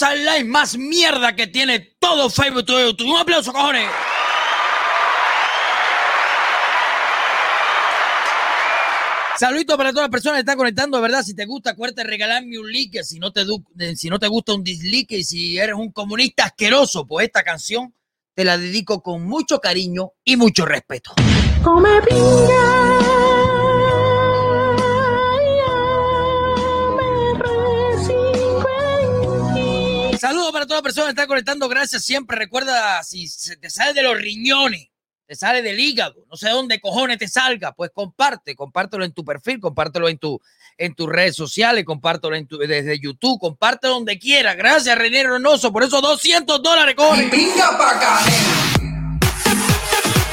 Al live más mierda que tiene todo Facebook, todo YouTube. Un aplauso, cojones. Saludito para todas las personas que están conectando, verdad. Si te gusta, acuérdate de regalarme un like. Si no, te si no te gusta, un dislike. Y si eres un comunista asqueroso, pues esta canción te la dedico con mucho cariño y mucho respeto. Come Saludos para todas las personas que están conectando. Gracias siempre. Recuerda, si se te sale de los riñones, te sale del hígado, no sé dónde cojones te salga, pues comparte, compártelo en tu perfil, compártelo en tu en tus redes sociales, compártelo en tu, desde YouTube, comparte donde quiera. Gracias, René Renoso, por esos 200 dólares, cojones.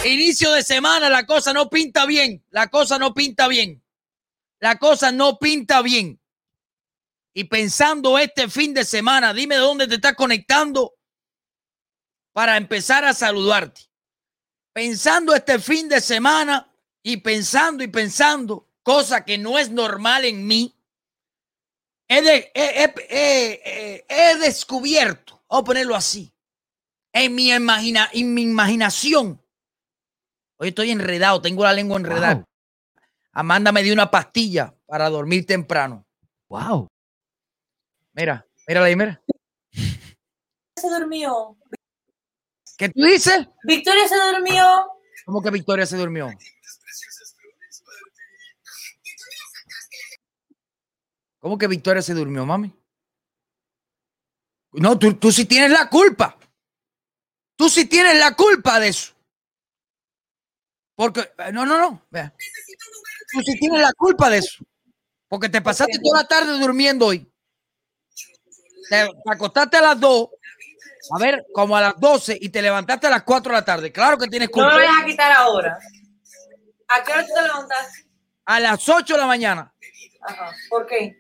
Inicio de semana, la cosa no pinta bien, la cosa no pinta bien. La cosa no pinta bien y pensando este fin de semana, dime de dónde te estás conectando para empezar a saludarte. Pensando este fin de semana y pensando y pensando, cosa que no es normal en mí, he, he, descubierto, vamos a ponerlo así, en mi, imagina, en mi imaginación. Hoy estoy enredado, tengo la lengua enredada. Amanda me dio una pastilla para dormir temprano. Wow. Mira, mira ahí, mira. Se durmió. ¿Qué tú dices? Victoria se durmió. ¿Cómo que Victoria se durmió? ¿Cómo que Victoria se durmió, mami? No, tú, tú sí tienes la culpa. Tú sí tienes la culpa de eso. Porque, eh, no, no, no. Vea. Tú sí tienes la culpa de eso. Porque te pasaste toda la tarde durmiendo hoy te, acostaste a las 2, a ver, como a las 12 y te levantaste a las 4 de la tarde. Claro que tienes culpa. No me vas a quitar ahora. ¿A qué hora te levantaste? A las 8 de la mañana. Ajá. ¿Por qué?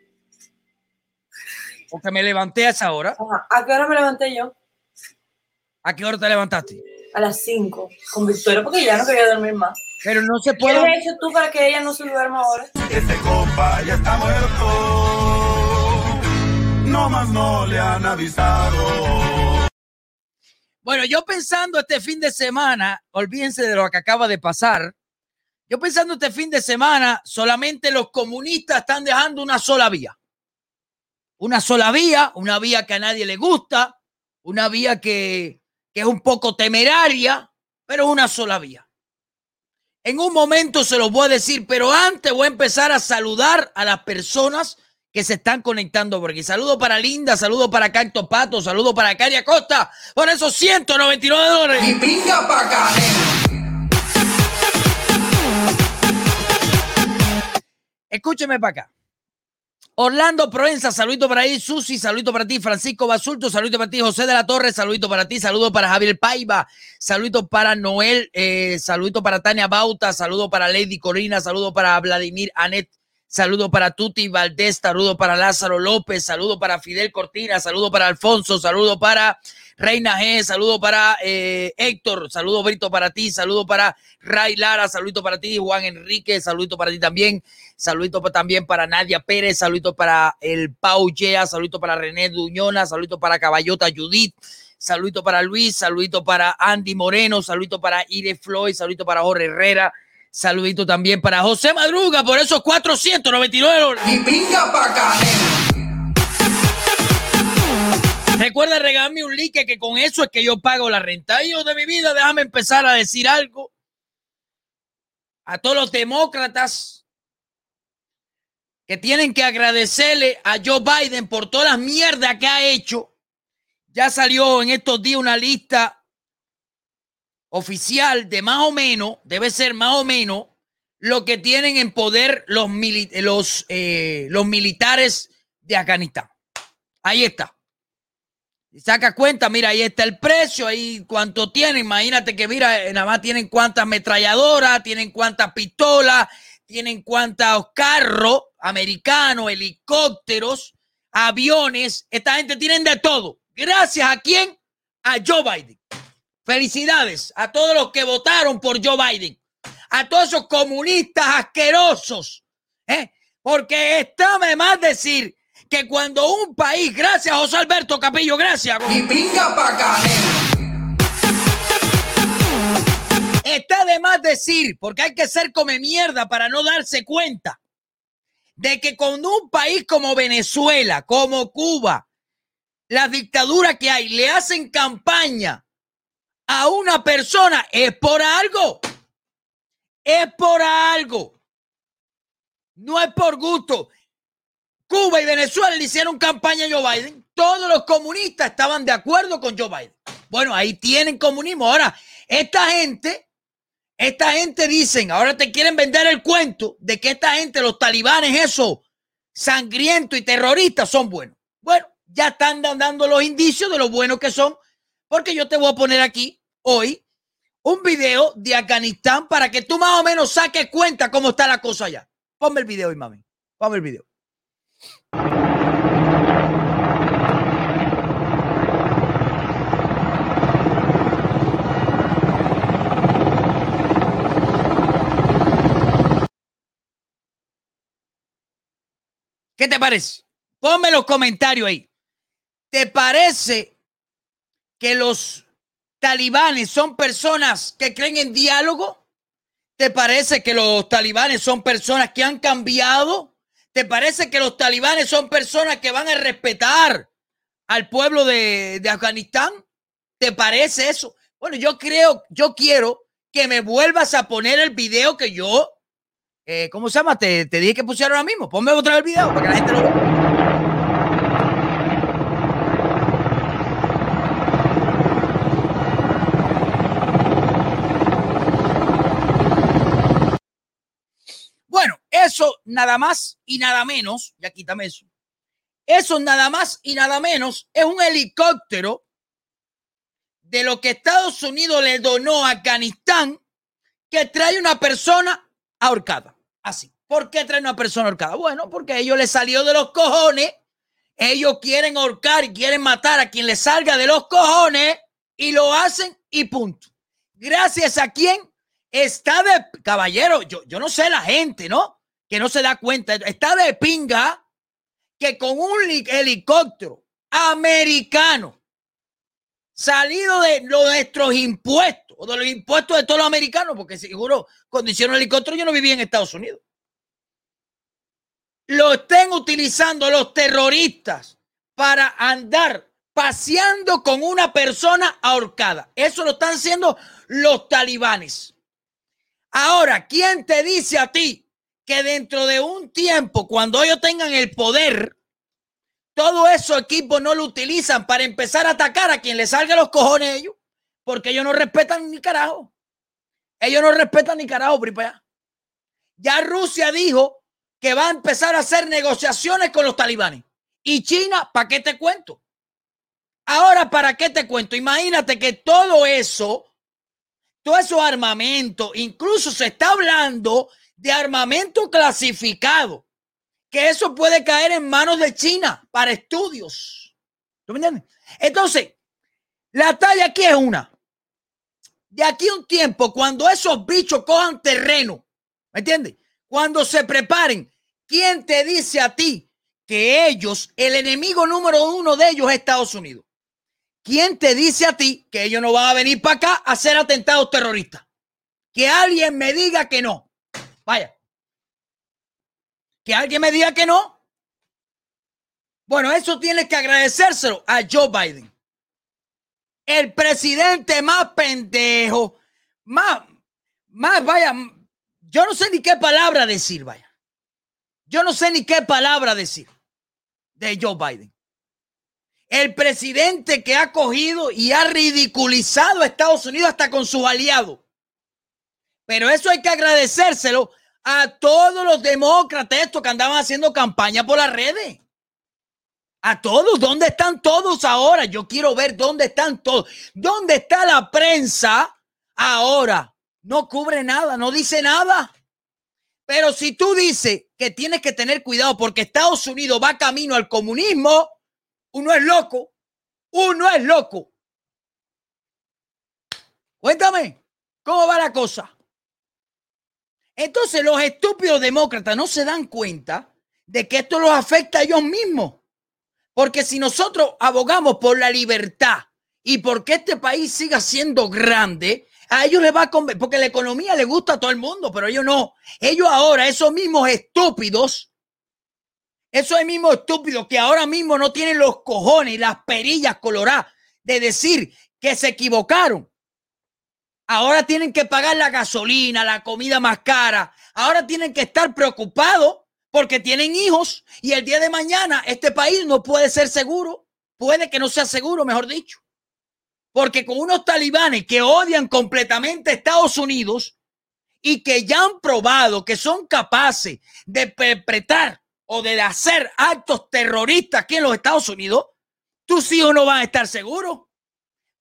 Porque me levanté a esa hora. Ajá. ¿A qué hora me levanté yo? ¿A qué hora te levantaste? A las 5, con Victoria, porque ya no quería dormir más. Pero no se puede. ¿Qué has hecho tú para que ella no se duerma ahora? Este compa ya está muerto no más no le han avisado. Bueno, yo pensando este fin de semana, olvídense de lo que acaba de pasar. Yo pensando este fin de semana, solamente los comunistas están dejando una sola vía. Una sola vía, una vía que a nadie le gusta, una vía que, que es un poco temeraria, pero una sola vía. En un momento se los voy a decir, pero antes voy a empezar a saludar a las personas que se están conectando por aquí. Saludo para Linda, saludo para Cacto Pato, saludo para Caria Costa por esos 199 dólares. Y pinga para acá. Escúcheme para acá. Orlando Proenza, saludito para ahí. Susi, saludito para ti. Francisco Basulto, saludito para ti. José de la Torre, saludito para ti. Saludo para Javier Paiva, saludito para Noel, eh, saludito para Tania Bauta, saludo para Lady Corina, saludo para Vladimir Anet Saludo para Tuti Valdés, saludo para Lázaro López, saludo para Fidel Cortina, saludo para Alfonso, saludo para Reina G, saludo para eh, Héctor, saludo Brito para ti, saludo para Ray Lara, saludo para ti, Juan Enrique, saludo para ti también, saludo también para Nadia Pérez, saludo para el Pau Yea, saludo para René Duñona, saludo para Caballota Judith, saludo para Luis, saludo para Andy Moreno, saludo para Ire Floyd, saludo para Jorge Herrera, Saludito también para José Madruga por esos 499 dólares. Y pinga pa' acá, Recuerda regalarme un like que con eso es que yo pago la renta. Hijo de mi vida, déjame empezar a decir algo a todos los demócratas que tienen que agradecerle a Joe Biden por todas las mierdas que ha hecho. Ya salió en estos días una lista oficial de más o menos, debe ser más o menos, lo que tienen en poder los, los, eh, los militares de Afganistán. Ahí está. Y saca cuenta, mira, ahí está el precio, ahí cuánto tienen. Imagínate que, mira, eh, nada más tienen cuántas ametralladoras, tienen cuántas pistolas, tienen cuántos carros americanos, helicópteros, aviones. Esta gente tienen de todo. Gracias a quién? A Joe Biden. Felicidades a todos los que votaron por Joe Biden. A todos esos comunistas asquerosos. ¿eh? Porque está de más decir que cuando un país, gracias José Alberto Capillo, gracias. Y pinga pa' Está de más decir, porque hay que ser come mierda para no darse cuenta, de que con un país como Venezuela, como Cuba, la dictadura que hay, le hacen campaña a una persona, es por algo. Es por algo. No es por gusto. Cuba y Venezuela le hicieron campaña a Joe Biden. Todos los comunistas estaban de acuerdo con Joe Biden. Bueno, ahí tienen comunismo. Ahora, esta gente, esta gente dicen, ahora te quieren vender el cuento de que esta gente, los talibanes, esos sangrientos y terroristas, son buenos. Bueno, ya están dando los indicios de lo buenos que son, porque yo te voy a poner aquí hoy un video de Afganistán para que tú más o menos saques cuenta cómo está la cosa allá. Ponme el video, mami. Ponme el video. ¿Qué te parece? Ponme los comentarios ahí. ¿Te parece que los talibanes son personas que creen en diálogo? ¿Te parece que los talibanes son personas que han cambiado? ¿Te parece que los talibanes son personas que van a respetar al pueblo de, Afganistán? ¿Te parece eso? Bueno, yo creo, yo quiero que me vuelvas a poner el video que yo, eh, ¿cómo se llama? Te, te dije que pusiera ahora mismo. Ponme otra vez el video para que la gente lo vea. Eso nada más y nada menos, ya quítame eso. Eso nada más y nada menos es un helicóptero de lo que Estados Unidos le donó a Afganistán que trae una persona ahorcada. Así. ¿Por qué trae una persona ahorcada? Bueno, porque a ellos les salió de los cojones. Ellos quieren ahorcar y quieren matar a quien les salga de los cojones y lo hacen y punto. Gracias a quien está de caballero. Yo, yo no sé la gente, ¿no? Que no se da cuenta, está de pinga que con un helicóptero americano salido de nuestros impuestos o de los impuestos de todos los americanos, porque seguro cuando el helicóptero yo no vivía en Estados Unidos. Lo estén utilizando los terroristas para andar paseando con una persona ahorcada. Eso lo están haciendo los talibanes. Ahora, ¿quién te dice a ti que dentro de un tiempo, cuando ellos tengan el poder, todo esos equipos no lo utilizan para empezar a atacar a quien le salga los cojones ellos, porque ellos no respetan ni carajo. Ellos no respetan ni carajo, ya. ya Rusia dijo que va a empezar a hacer negociaciones con los talibanes. Y China, ¿para qué te cuento? Ahora, ¿para qué te cuento? Imagínate que todo eso, todo esos armamento, incluso se está hablando de armamento clasificado, que eso puede caer en manos de China para estudios. ¿Tú me entiendes? Entonces, la talla aquí es una. De aquí a un tiempo, cuando esos bichos cojan terreno, ¿me entiendes? Cuando se preparen, ¿quién te dice a ti que ellos, el enemigo número uno de ellos es Estados Unidos? ¿Quién te dice a ti que ellos no van a venir para acá a hacer atentados terroristas? Que alguien me diga que no. Vaya. Que alguien me diga que no. Bueno, eso tienes que agradecérselo a Joe Biden. El presidente más pendejo, más, más, vaya, yo no sé ni qué palabra decir, vaya. Yo no sé ni qué palabra decir de Joe Biden. El presidente que ha cogido y ha ridiculizado a Estados Unidos hasta con sus aliados. Pero eso hay que agradecérselo a todos los demócratas estos que andaban haciendo campaña por las redes. A todos, ¿dónde están todos ahora? Yo quiero ver dónde están todos. ¿Dónde está la prensa ahora? No cubre nada, no dice nada. Pero si tú dices que tienes que tener cuidado porque Estados Unidos va camino al comunismo, uno es loco, uno es loco. Cuéntame, ¿cómo va la cosa? Entonces los estúpidos demócratas no se dan cuenta de que esto los afecta a ellos mismos. Porque si nosotros abogamos por la libertad y porque este país siga siendo grande, a ellos les va a convenir, porque la economía le gusta a todo el mundo, pero ellos no. Ellos ahora, esos mismos estúpidos, esos mismos estúpidos que ahora mismo no tienen los cojones y las perillas coloradas de decir que se equivocaron. Ahora tienen que pagar la gasolina, la comida más cara. Ahora tienen que estar preocupados porque tienen hijos y el día de mañana este país no puede ser seguro, puede que no sea seguro, mejor dicho. Porque con unos talibanes que odian completamente a Estados Unidos y que ya han probado que son capaces de perpetrar o de hacer actos terroristas aquí en los Estados Unidos, tus hijos no van a estar seguros.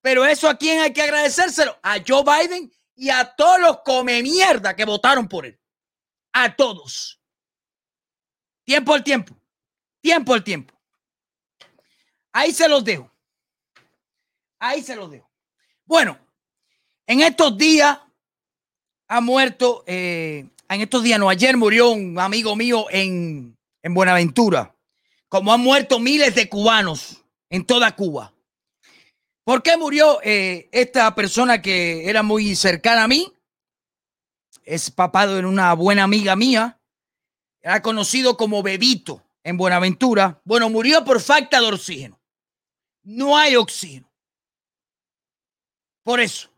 Pero eso a quién hay que agradecérselo? A Joe Biden y a todos los come mierda que votaron por él. A todos. Tiempo al tiempo. Tiempo al tiempo. Ahí se los dejo. Ahí se los dejo. Bueno, en estos días ha muerto, eh, en estos días, no, ayer murió un amigo mío en, en Buenaventura, como han muerto miles de cubanos en toda Cuba. ¿Por qué murió eh, esta persona que era muy cercana a mí? Es papado en una buena amiga mía era conocido como Bebito en Buenaventura. Bueno, murió por falta de oxígeno. No hay oxígeno. Por eso,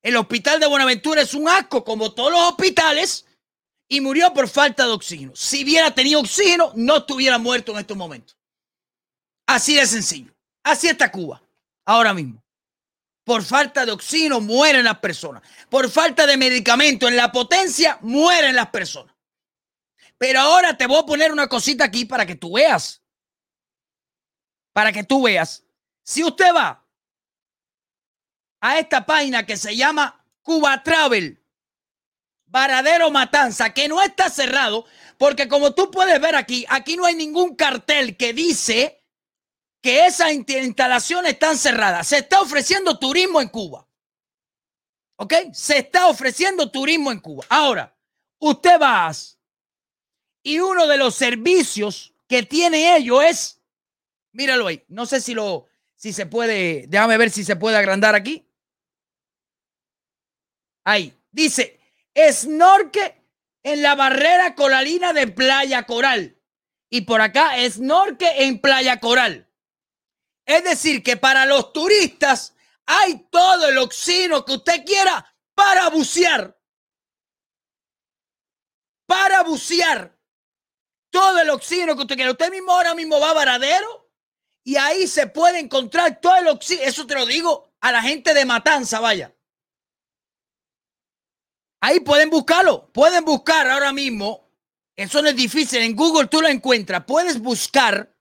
el hospital de Buenaventura es un asco como todos los hospitales y murió por falta de oxígeno. Si hubiera tenido oxígeno, no estuviera muerto en estos momentos. Así de sencillo. Así está Cuba, ahora mismo. Por falta de oxígeno mueren las personas. Por falta de medicamento en la potencia mueren las personas. Pero ahora te voy a poner una cosita aquí para que tú veas. Para que tú veas. Si usted va a esta página que se llama Cuba Travel, Varadero Matanza, que no está cerrado, porque como tú puedes ver aquí, aquí no hay ningún cartel que dice que esas instalaciones están cerradas. Se está ofreciendo turismo en Cuba. ¿Ok? Se está ofreciendo turismo en Cuba. Ahora, usted va y uno de los servicios que tiene ello es, míralo ahí, no sé si lo, si se puede, déjame ver si se puede agrandar aquí. Ahí, dice, snorkel en la barrera coralina de Playa Coral. Y por acá, snorkel en Playa Coral. Es decir, que para los turistas hay todo el oxígeno que usted quiera para bucear. Para bucear todo el oxígeno que usted quiera. Usted mismo ahora mismo va a Varadero y ahí se puede encontrar todo el oxígeno. Eso te lo digo a la gente de Matanza, vaya. Ahí pueden buscarlo. Pueden buscar ahora mismo. Eso no es difícil. En Google tú lo encuentras. Puedes buscar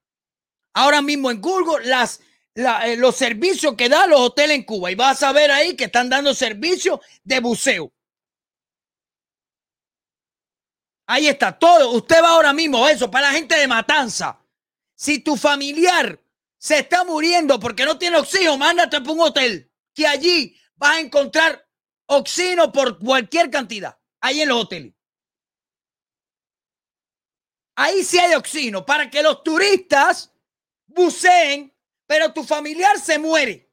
ahora mismo en Google las, eh, los servicios que dan los hoteles en Cuba. Y vas a ver ahí que están dando servicios de buceo. Ahí está todo. Usted va ahora mismo, eso, para la gente de Matanza. Si tu familiar se está muriendo porque no tiene oxígeno, mándate a un hotel. Que allí vas a encontrar oxígeno por cualquier cantidad. Ahí en los hoteles. Ahí sí hay oxígeno para que los turistas buceen, pero tu familiar se muere.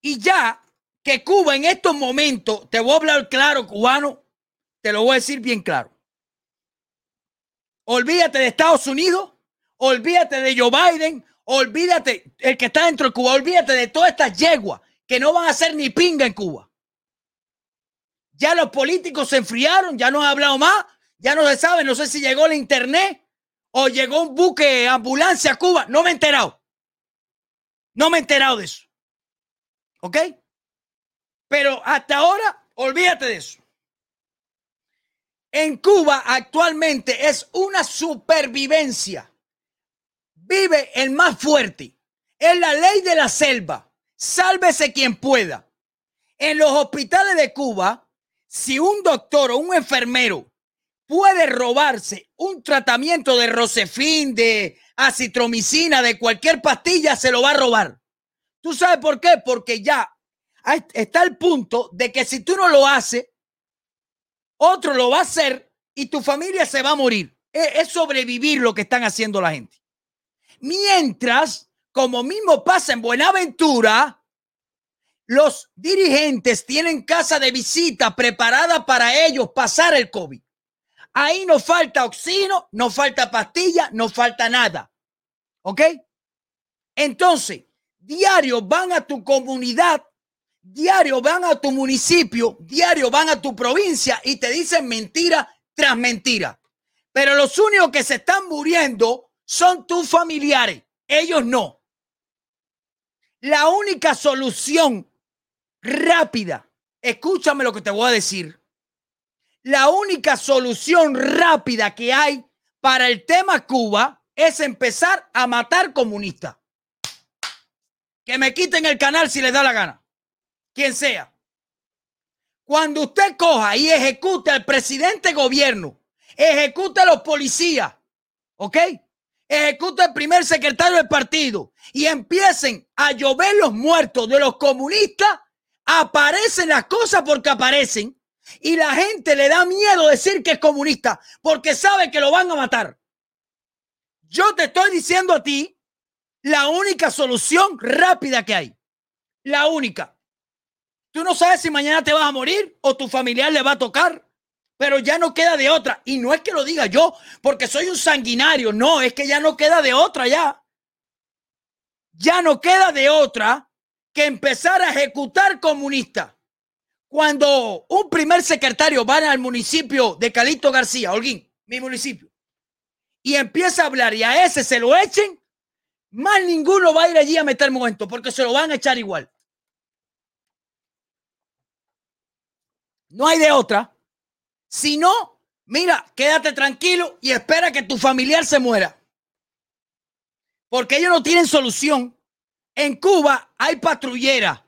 Y ya que Cuba en estos momentos, te voy a hablar claro, cubano, te lo voy a decir bien claro. Olvídate de Estados Unidos, olvídate de Joe Biden, olvídate el que está dentro de Cuba, olvídate de todas estas yeguas que no van a hacer ni pinga en Cuba. Ya los políticos se enfriaron, ya no han hablado más, ya no se sabe, no sé si llegó el internet o llegó un buque ambulancia a Cuba, no me he enterado. No me he enterado de eso. ¿Ok? Pero hasta ahora, olvídate de eso. En Cuba actualmente es una supervivencia. Vive el más fuerte. Es la ley de la selva. Sálvese quien pueda. En los hospitales de Cuba, si un doctor o un enfermero puede robarse un tratamiento de Rosefin, de acitromicina, de cualquier pastilla, se lo va a robar. ¿Tú sabes por qué? Porque ya está el punto de que si tú no lo haces, otro lo va a hacer y tu familia se va a morir. E, es, sobrevivir lo que están haciendo la gente. Mientras, como mismo pasa en Buenaventura, los dirigentes tienen casa de visita preparada para ellos pasar el COVID. Ahí no falta oxígeno, no falta pastilla, no falta nada. ¿Ok? Entonces, diario van a tu comunidad diario van a tu municipio, diario van a tu provincia y te dicen mentira tras mentira. Pero los únicos que se están muriendo son tus familiares, ellos no. La única solución rápida, escúchame lo que te voy a decir. La única solución rápida que hay para el tema Cuba es empezar a matar comunistas. Que me quiten el canal si les da la gana quien sea. Cuando usted coja y ejecute al presidente gobierno, ejecute a los policías, ¿ok? Ejecute al primer secretario del partido y empiecen a llover los muertos de los comunistas, aparecen las cosas porque aparecen y la gente le da miedo decir que es comunista porque sabe que lo van a matar. Yo te estoy diciendo a ti la única solución rápida que hay. La única. Tú no sabes si mañana te vas a morir o tu familiar le va a tocar, pero ya no queda de otra. Y no es que lo diga yo porque soy un sanguinario, no, es que ya no queda de otra ya. Ya no queda de otra que empezar a ejecutar comunistas. Cuando un primer secretario va al municipio de Calito García, Holguín, mi municipio, y empieza a hablar y a ese se lo echen, más ninguno va a ir allí a meter momento porque se lo van a echar igual. No hay de otra. Si no, mira, quédate tranquilo y espera que tu familiar se muera. Porque ellos no tienen solución. En Cuba hay patrulleras,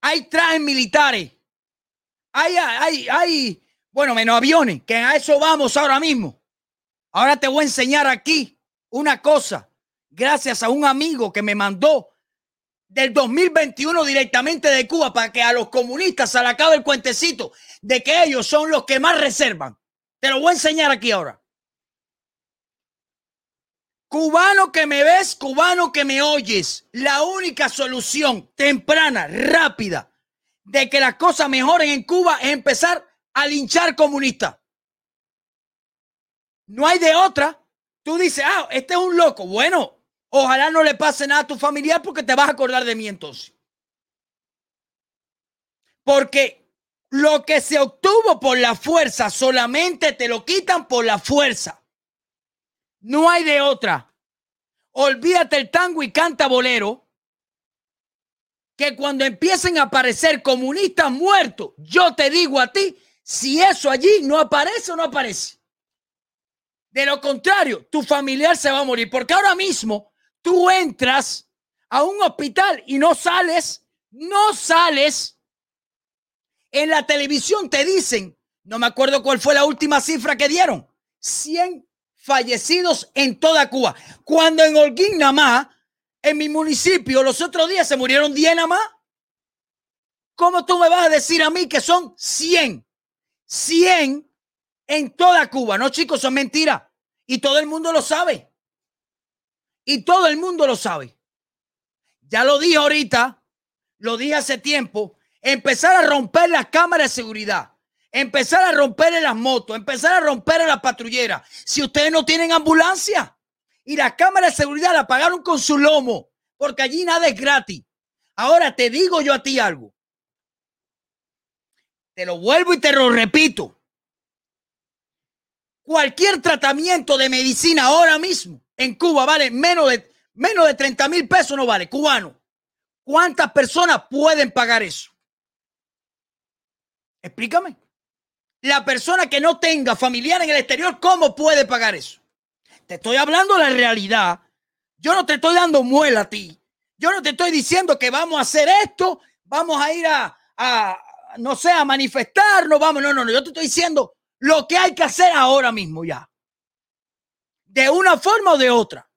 hay trajes militares, hay, hay, hay, bueno, menos aviones, que a eso vamos ahora mismo. Ahora te voy a enseñar aquí una cosa, gracias a un amigo que me mandó del 2021 directamente de Cuba para que a los comunistas se le acabe el cuentecito de que ellos son los que más reservan. Te lo voy a enseñar aquí ahora. Cubano que me ves, cubano que me oyes, la única solución temprana, rápida, de que las cosas mejoren en Cuba es empezar a linchar comunistas. No hay de otra. Tú dices, ah, este es un loco. Bueno, Ojalá no le pase nada a tu familiar porque te vas a acordar de mí entonces. Porque lo que se obtuvo por la fuerza solamente te lo quitan por la fuerza. No hay de otra. Olvídate el tango y canta bolero. Que cuando empiecen a aparecer comunistas muertos, yo te digo a ti, si eso allí no aparece o no aparece. De lo contrario, tu familiar se va a morir. Porque ahora mismo tú entras a un hospital y no sales, no sales. En la televisión te dicen, no me acuerdo cuál fue la última cifra que dieron, 100 fallecidos en toda Cuba. Cuando en Holguín nada más, en mi municipio, los otros días se murieron 10 nada más. ¿Cómo tú me vas a decir a mí que son 100? 100 en toda Cuba. No, chicos, son mentiras. Y todo el mundo lo sabe. Y todo el mundo lo sabe. Ya lo dije ahorita, lo dije hace tiempo. Empezar a romper las cámaras de seguridad. empezar a romper las motos, empezar a romper en la patrullera. Si ustedes no tienen ambulancia y la cámara de seguridad la pagaron con su lomo, porque allí nada es gratis. Ahora te digo yo a ti algo. Te lo vuelvo y te lo repito. Cualquier tratamiento de medicina ahora mismo en Cuba vale menos de, menos de 30 mil pesos, no vale, cubano. ¿Cuántas personas pueden pagar eso? Explícame. La persona que no tenga familiar en el exterior, ¿cómo puede pagar eso? Te estoy hablando la realidad. Yo no te estoy dando muela a ti. Yo no te estoy diciendo que vamos a hacer esto, vamos a ir a, a no sé, a manifestarnos, vamos, no, no, no. Yo te estoy diciendo lo que hay que hacer ahora mismo ya. De una forma o de otra.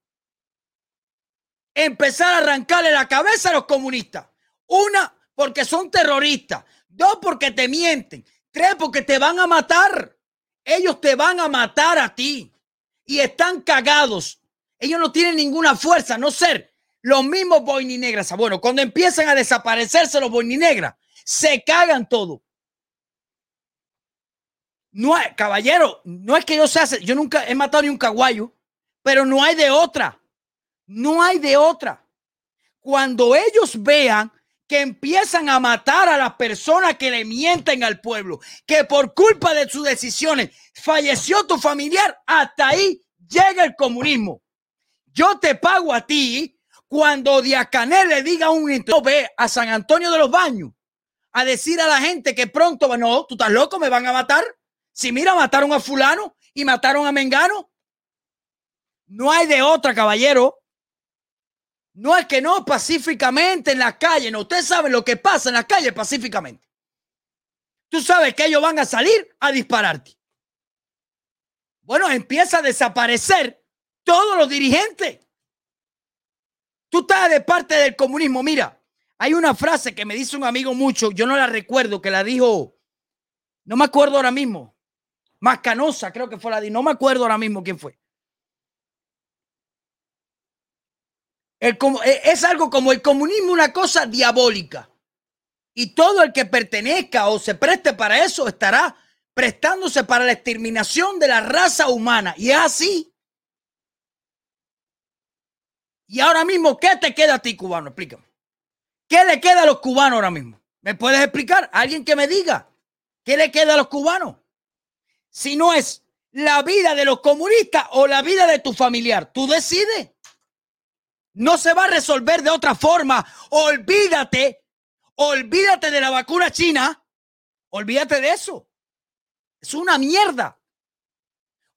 Empezar a arrancarle la cabeza a los comunistas. Una, porque son terroristas. Dos, porque te mienten. Tres, porque te van a matar. Ellos te van a matar a ti. Y están cagados. Ellos no tienen ninguna fuerza, no ser los mismos boininegras. Bueno, cuando empiezan a desaparecerse los boininegras, se cagan todo. No hay, caballero, no es que yo sea, yo nunca he matado ni un caguayo, pero no hay de otra. No hay de otra. Cuando ellos vean que empiezan a matar a las personas que le mienten al pueblo, que por culpa de sus decisiones falleció tu familiar, hasta ahí llega el comunismo. Yo te pago a ti cuando Diacanel le diga un ve a San Antonio de los Baños a decir a la gente que pronto, no, tú estás loco, me van a matar. Si mira, mataron a fulano y mataron a Mengano. No hay de otra, caballero. No es que no pacíficamente en la calle. No, usted sabe lo que pasa en la calle pacíficamente. Tú sabes que ellos van a salir a dispararte. Bueno, empieza a desaparecer todos los dirigentes. Tú estás de parte del comunismo. Mira, hay una frase que me dice un amigo mucho, yo no la recuerdo, que la dijo, no me acuerdo ahora mismo. Mascanosa, creo que fue la no me acuerdo ahora mismo quién fue. E, es algo como el comunismo, una cosa diabólica. Y todo el que pertenezca o se preste para eso estará prestándose para la exterminación de la raza humana. Y es así. Y ahora mismo, ¿qué te queda a ti, cubano? Explícame. ¿Qué le queda a los cubanos ahora mismo? ¿Me puedes explicar? Alguien que me diga. ¿Qué le queda a los cubanos? Si no es la vida de los comunistas o la vida de tu familiar, tú decides. No se va a resolver de otra forma. Olvídate, olvídate de la vacuna china. Olvídate de eso. Es una mierda.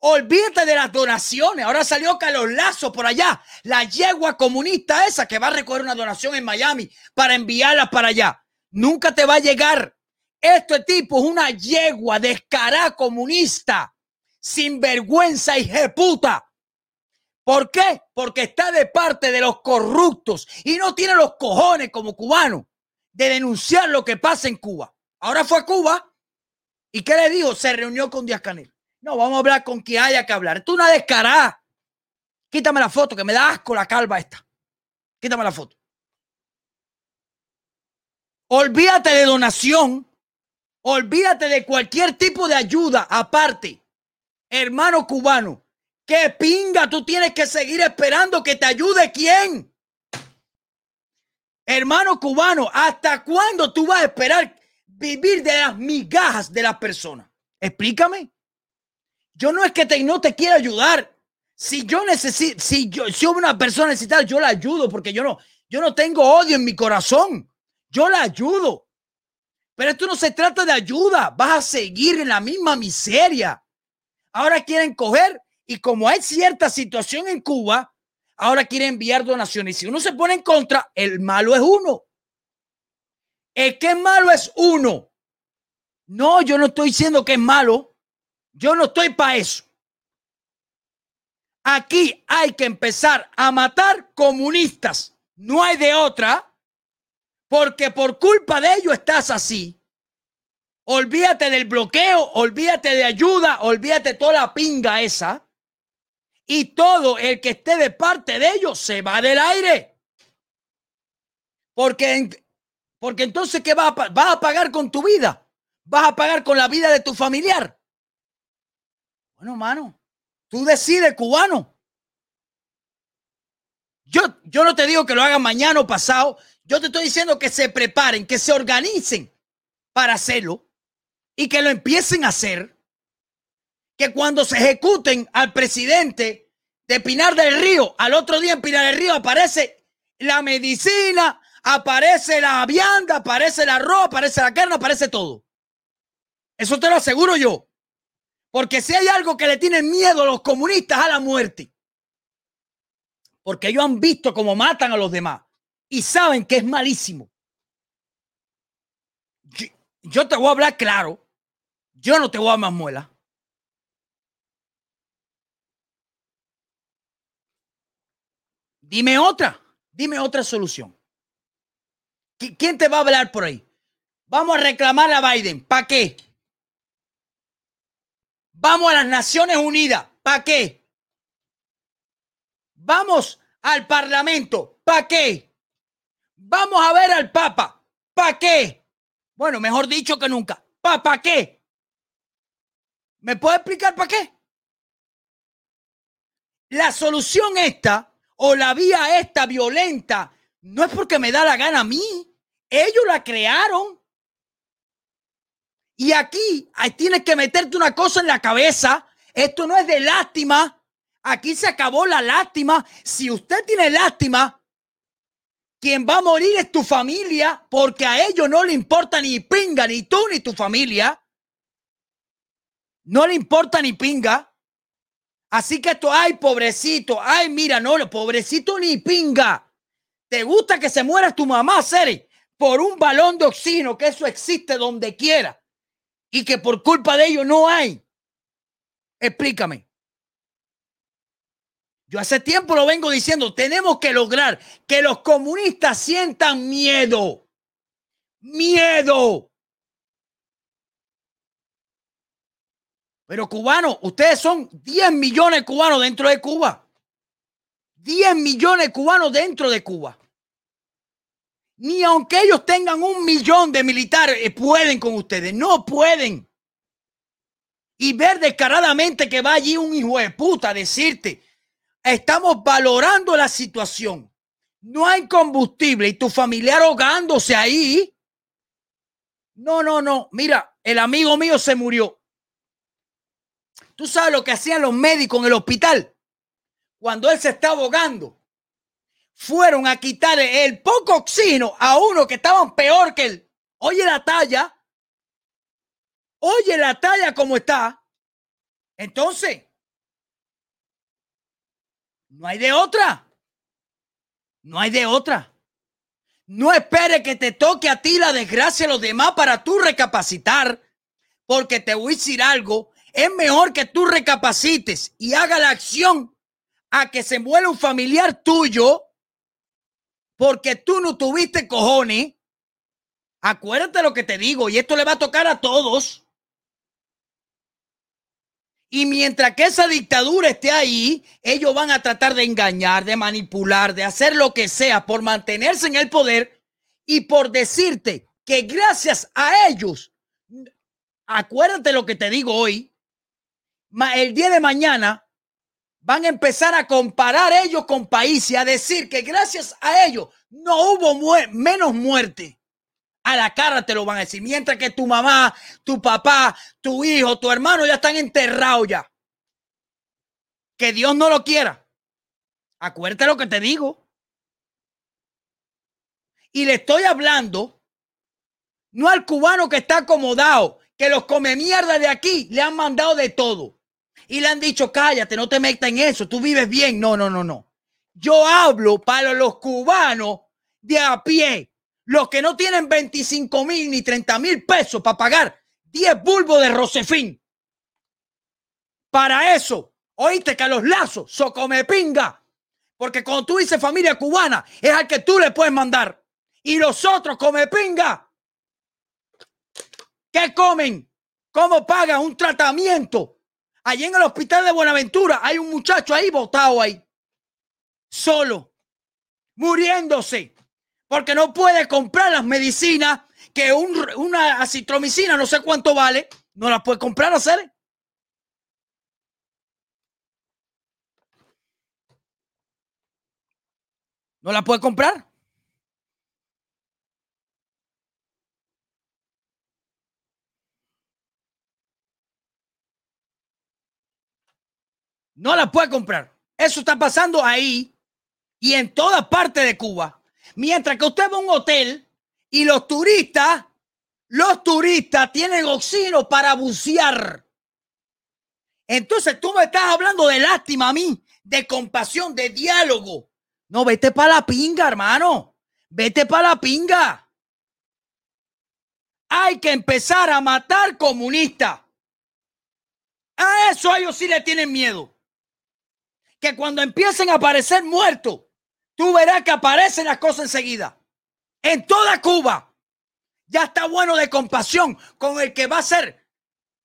Olvídate de las donaciones. Ahora salió Carlos Lazo por allá, la yegua comunista esa que va a recoger una donación en Miami para enviarla para allá. Nunca te va a llegar. Este tipo es una yegua descarada comunista, sin vergüenza y puta. ¿Por qué? Porque está de parte de los corruptos y no tiene los cojones como cubano de denunciar lo que pasa en Cuba. Ahora fue a Cuba y ¿qué le dijo? Se reunió con Díaz Canel. No, vamos a hablar con quien haya que hablar. Tú una descarada. Quítame la foto, que me da asco la calva esta. Quítame la foto. Olvídate de donación. Olvídate de cualquier tipo de ayuda aparte. Hermano cubano, ¿Qué pinga tú tienes que seguir esperando que te ayude quién? Hermano cubano, ¿hasta cuándo tú vas a esperar vivir de las migajas de las personas? Explícame. Yo no es que no te quiera ayudar. Si yo necesito, si yo, si una persona necesita, yo la ayudo porque yo no, yo no tengo odio en mi corazón. Yo la ayudo. Pero esto no se trata de ayuda. Vas a seguir en la misma miseria. Ahora quieren coger y como hay cierta situación en Cuba, ahora quiere enviar donaciones. Si uno se pone en contra, el malo es uno. El que es malo es uno. No, yo no estoy diciendo que es malo. Yo no estoy para eso. Aquí hay que empezar a matar comunistas. No hay de otra. Porque por culpa de ellos estás así. Olvídate del bloqueo, olvídate de ayuda, olvídate toda la pinga esa y todo el que esté de parte de ellos se va del aire. Porque, porque entonces, ¿qué va a, va a pagar con tu vida? vas a pagar con la vida de tu familiar? Bueno, mano, tú decides, cubano. Yo, yo no te digo que lo hagan mañana o pasado. Yo te estoy diciendo que se preparen, que se organicen para hacerlo y que lo empiecen a hacer. Que cuando se ejecuten al presidente de Pinar del Río, al otro día en Pinar del Río aparece la medicina, aparece la vianda, aparece el arroz, aparece la carne, aparece todo. Eso te lo aseguro yo. Porque si hay algo que le tienen miedo a los comunistas a la muerte, porque ellos han visto cómo matan a los demás y saben que es malísimo. Yo, te voy a hablar claro. Yo no te voy a más muela. Dime otra, dime otra solución. ¿Quién te va a hablar por ahí? Vamos a reclamar a Biden. ¿Para qué? Vamos a las Naciones Unidas. ¿Para qué? Vamos al Parlamento. ¿Para qué? Vamos a ver al Papa. ¿Para qué? Bueno, mejor dicho que nunca. ¿Para qué? ¿Me puede explicar para qué? La solución esta o la vía esta violenta no es porque me da la gana a mí. Ellos la crearon. Y aquí tienes que meterte una cosa en la cabeza. Esto no es de lástima. Aquí se acabó la lástima. Si usted tiene lástima, quien va a morir es tu familia, porque a ellos no le importa ni pinga, ni tú ni tu familia. No le importa ni pinga. Así que esto, ay, pobrecito, ay, mira, no, pobrecito ni pinga. ¿Te gusta que se muera tu mamá, Seri? Por un balón de oxígeno, que eso existe donde quiera. Y que por culpa de ellos no hay. Explícame. Yo hace tiempo lo vengo diciendo, tenemos que lograr que los comunistas sientan miedo. Miedo. Pero cubanos, ustedes son 10 millones de cubanos dentro de Cuba. 10 millones de cubanos dentro de Cuba. Ni aunque ellos tengan un millón de militares, eh, pueden con ustedes. No pueden. Y ver descaradamente que va allí un hijo de puta a decirte, estamos valorando la situación. No hay combustible y tu familiar ahogándose ahí. No, no, no. Mira, el amigo mío se murió. ¿Tú sabes lo que hacían los médicos en el hospital? Cuando él se estaba ahogando, fueron a quitar el poco oxígeno a uno que estaba peor que él. Oye la talla. Oye la talla como está. Entonces, no hay de otra. No hay de otra. No espere que te toque a ti la desgracia de los demás para tú recapacitar. Porque te voy a decir algo. Es mejor que tú recapacites y haga la acción a que se muera un familiar tuyo porque tú no tuviste cojones. Acuérdate lo que te digo y esto le va a tocar a todos. Y mientras que esa dictadura esté ahí, ellos van a tratar de engañar, de manipular, de hacer lo que sea por mantenerse en el poder y por decirte que gracias a ellos, acuérdate lo que te digo hoy, el día de mañana van a empezar a comparar ellos con países, a decir que gracias a ellos no hubo menos muerte. A la cara te lo van a decir. Mientras que tu mamá, tu papá, tu hijo, tu hermano ya están enterrados ya. Que Dios no lo quiera. Acuérdate lo que te digo. Y le estoy hablando no al cubano que está acomodado, que los come mierda de aquí le han mandado de todo y le han dicho, cállate, no te metas en eso, tú vives bien. No, no, no, no. Yo hablo para los cubanos de a pie, los que no tienen 25 mil ni 30 mil pesos para pagar 10 bulbos de Rosefín. Para eso, oíste que a los lazos, so come pinga. Porque cuando tú dices familia cubana, es al que tú le puedes mandar. Y los otros come pinga. ¿Qué comen? ¿Cómo pagan un tratamiento Allí en el hospital de Buenaventura hay un muchacho ahí botado ahí, solo, muriéndose, porque no puede comprar las medicinas que un- una acitromicina no sé cuánto vale, no la puedes comprar, hacer. No la puedes comprar. No la puede comprar. Eso está pasando ahí y en toda parte de Cuba. Mientras que usted va a un hotel y los turistas, los turistas tienen oxígeno para bucear. Entonces tú me estás hablando de lástima a mí, de compasión, de diálogo. No, vete para la pinga, hermano. Vete para la pinga. Hay que empezar a matar comunistas. A eso ellos sí le tienen miedo. Que cuando empiecen a aparecer muertos, tú verás que aparecen las cosas enseguida. En toda Cuba. Ya está bueno de compasión con el que va a ser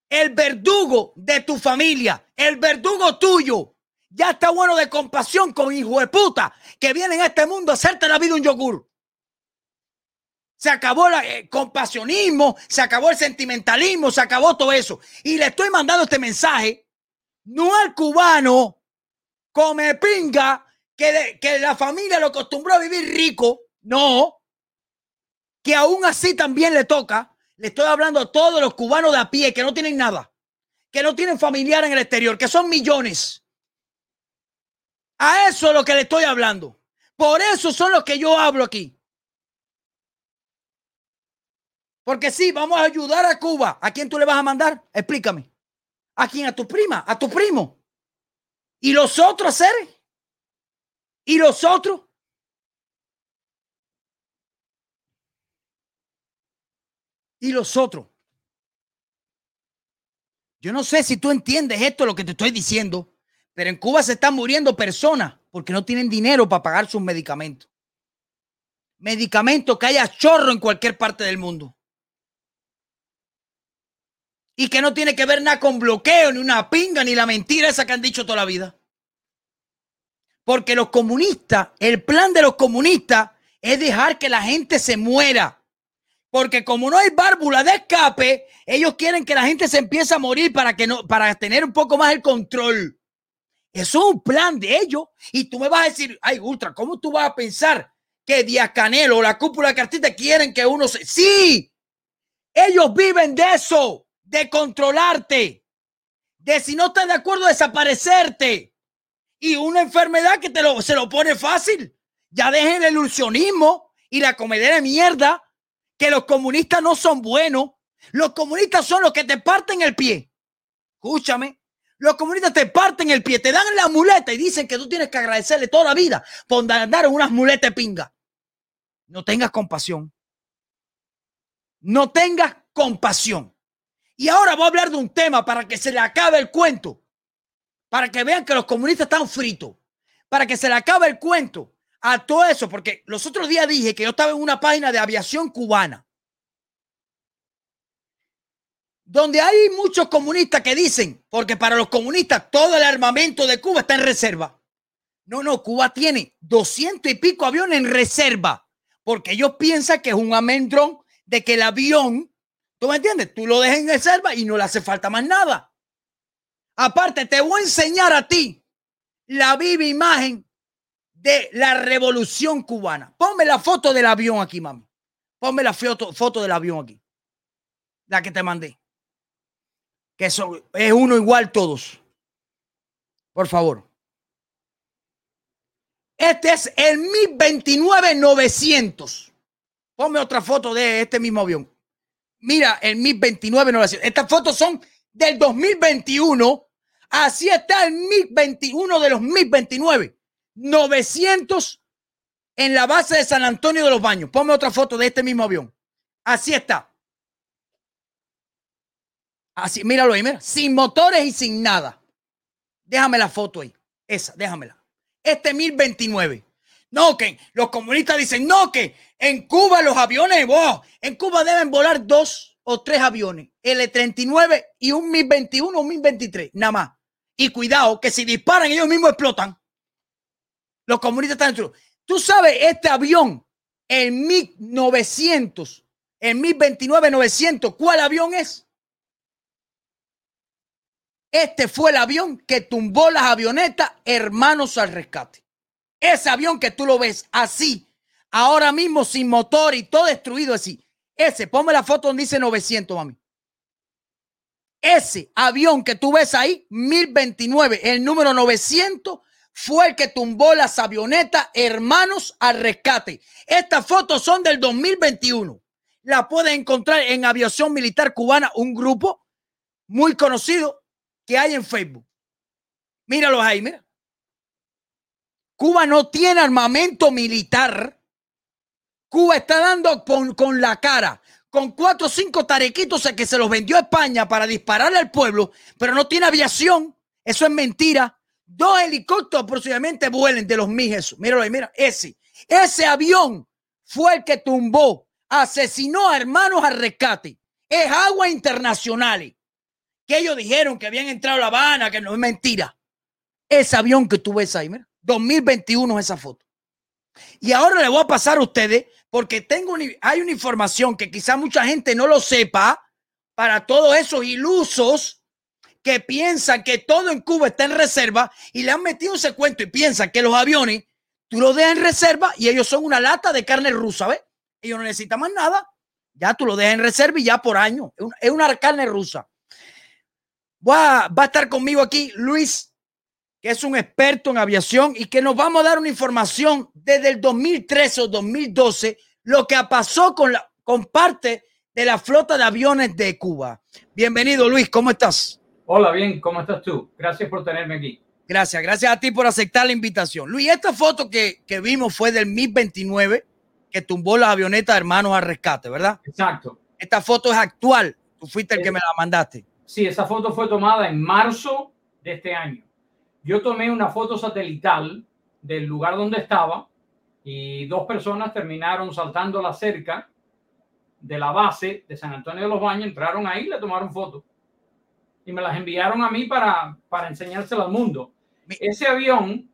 el verdugo de tu familia, el verdugo tuyo. Ya está bueno de compasión con hijo de puta que vienen a este mundo a hacerte la vida un yogur. Se acabó el eh, compasionismo, se acabó el sentimentalismo, se acabó todo eso. Y le estoy mandando este mensaje, no al cubano come pinga que, la familia lo acostumbró a vivir rico, no, que aún así también le toca. Le estoy hablando a todos los cubanos de a pie que no tienen nada, que no tienen familiar en el exterior, que son millones. A eso es lo que le estoy hablando. Por eso son los que yo hablo aquí. Porque sí, vamos a ayudar a Cuba. ¿A quién tú le vas a mandar? Explícame. ¿A quién? ¿A tu prima? ¿A tu primo? ¿Y los otros seres? ¿Y los otros? ¿Y los otros? Yo no sé si tú entiendes esto, lo que te estoy diciendo, pero en Cuba se están muriendo personas porque no tienen dinero para pagar sus medicamentos. Medicamentos que haya chorro en cualquier parte del mundo. Y que no tiene que ver nada con bloqueo, ni una pinga, ni la mentira esa que han dicho toda la vida. Porque los comunistas, el plan de los comunistas es dejar que la gente se muera. Porque como no hay válvula de escape, ellos quieren que la gente se empiece a morir para que no, para tener un poco más el control. Eso es un plan de ellos. Y tú me vas a decir, ay, Ultra, ¿cómo tú vas a pensar que Díaz Canelo o la cúpula cartita quieren que uno se. Sí, ellos viven de eso, de controlarte, de si no estás de acuerdo, desaparecerte. Y una enfermedad que te lo, se lo pone fácil. Ya dejen el ilusionismo y la comedia de mierda que los comunistas no son buenos. Los comunistas son los que te parten el pie. Escúchame. Los comunistas te parten el pie, te dan la muleta y dicen que tú tienes que agradecerle toda la vida por andar en unas muletas pinga. No tengas compasión. No tengas compasión. Y ahora voy a hablar de un tema para que se le acabe el cuento. Para que vean que los comunistas están fritos. Para que se le acabe el cuento a todo eso, porque los otros días dije que yo estaba en una página de aviación cubana, donde hay muchos comunistas que dicen, porque para los comunistas todo el armamento de Cuba está en reserva. No, no, Cuba tiene doscientos y pico aviones en reserva, porque ellos piensan que es un amendrón de que el avión, ¿tú me entiendes? Tú lo dejas en reserva y no le hace falta más nada. Aparte, te voy a enseñar a ti la viva imagen de la revolución cubana. Ponme la foto del avión aquí, mami. Ponme la foto, del avión aquí. La que te mandé. Que son, es uno igual todos. Por favor. Este es el MiG 29 900. Ponme otra foto de este mismo avión. Mira, el MiG 29 900. Estas fotos son del 2021. Así está el MiG 21 de los MiG 29. 900 en la base de San Antonio de los Baños. Ponme otra foto de este mismo avión. Así está. Así, míralo ahí, mira. Sin motores y sin nada. Déjame la foto ahí. Esa, déjamela. Este 1029. No, que los comunistas dicen, no, que en Cuba los aviones, en Cuba deben volar dos o tres aviones. L-39 y un 1021 o un 1023, nada más. Y cuidado, que si disparan ellos mismos explotan. Los comunistas están dentro. Tú sabes, este avión, el MiG 900, El MiG-29-900, ¿cuál avión es? Este fue el avión que tumbó las avionetas Hermanos al Rescate. Ese avión que tú lo ves así, ahora mismo sin motor y todo destruido así. Ese, ponme la foto donde dice 900, mami. Ese avión que tú ves ahí, 1029, el número 900, fue el que tumbó las avionetas Hermanos al Rescate. Estas fotos son del 2021. La puedes encontrar en Aviación Militar Cubana, un grupo muy conocido que hay en Facebook. Míralos ahí, mira. Cuba no tiene armamento militar. Cuba está dando con, la cara, con cuatro o cinco tarequitos que se los vendió a España para dispararle al pueblo, pero no tiene aviación. Eso es mentira. Dos helicópteros aproximadamente vuelen de los MIG. Míralo ahí, mira, ese. Ese avión fue el que tumbó, asesinó a hermanos al rescate. Es agua internacional. Que ellos dijeron que habían entrado a La Habana, que no es mentira. Ese avión que tú ves ahí, mira, 2021 es esa foto. Y ahora le voy a pasar a ustedes porque tengo hay una información que quizá mucha gente no lo sepa para todos esos ilusos que piensan que todo en Cuba está en reserva y le han metido ese cuento y piensan que los aviones tú los dejas en reserva y ellos son una lata de carne rusa, ¿ves? Ellos no necesitan más nada. Ya tú lo dejas en reserva y ya por año. Es una carne rusa. Va, va a estar conmigo aquí Luis, que es un experto en aviación y que nos vamos a dar una información desde el 2013 o 2012, lo que pasó con, la, con parte de la flota de aviones de Cuba. Bienvenido Luis, ¿cómo estás? Hola, bien, ¿cómo estás tú? Gracias por tenerme aquí. Gracias, gracias a ti por aceptar la invitación. Luis, esta foto que, que vimos fue del MiG-29 que tumbó la avioneta Hermanos al Rescate, ¿verdad? Exacto. Esta foto es actual. Tú fuiste el que me la mandaste. Sí, esa foto fue tomada en marzo de este año. Yo tomé una foto satelital del lugar donde estaba y dos personas terminaron saltando la cerca de la base de San Antonio de los Baños, entraron ahí y le tomaron fotos y me las enviaron a mí para, para enseñárselo al mundo. Ese avión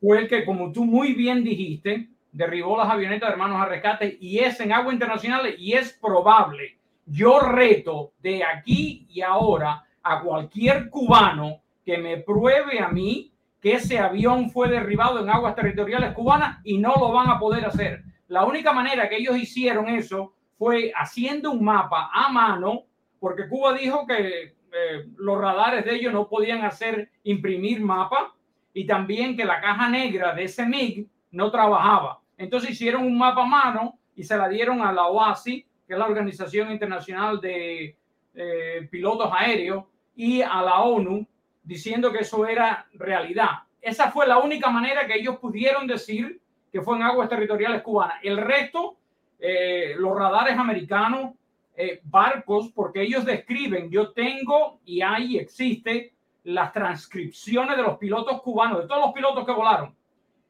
fue el que, como tú muy bien dijiste, derribó las avionetas de hermanos a rescate y es en agua internacional y es probable. Yo reto de aquí y ahora a cualquier cubano que me pruebe a mí que ese avión fue derribado en aguas territoriales cubanas y no lo van a poder hacer. La única manera que ellos hicieron eso fue haciendo un mapa a mano, porque Cuba dijo que eh, los radares de ellos no podían hacer imprimir mapa y también que la caja negra de ese MiG no trabajaba. Entonces hicieron un mapa a mano y se la dieron a la OASI, que es la Organización Internacional de eh, Pilotos Aéreos, y a la ONU, diciendo que eso era realidad. Esa fue la única manera que ellos pudieron decir que fue en aguas territoriales cubanas. El resto, eh, los radares americanos, eh, barcos, porque ellos describen, yo tengo y ahí existe las transcripciones de los pilotos cubanos, de todos los pilotos que volaron.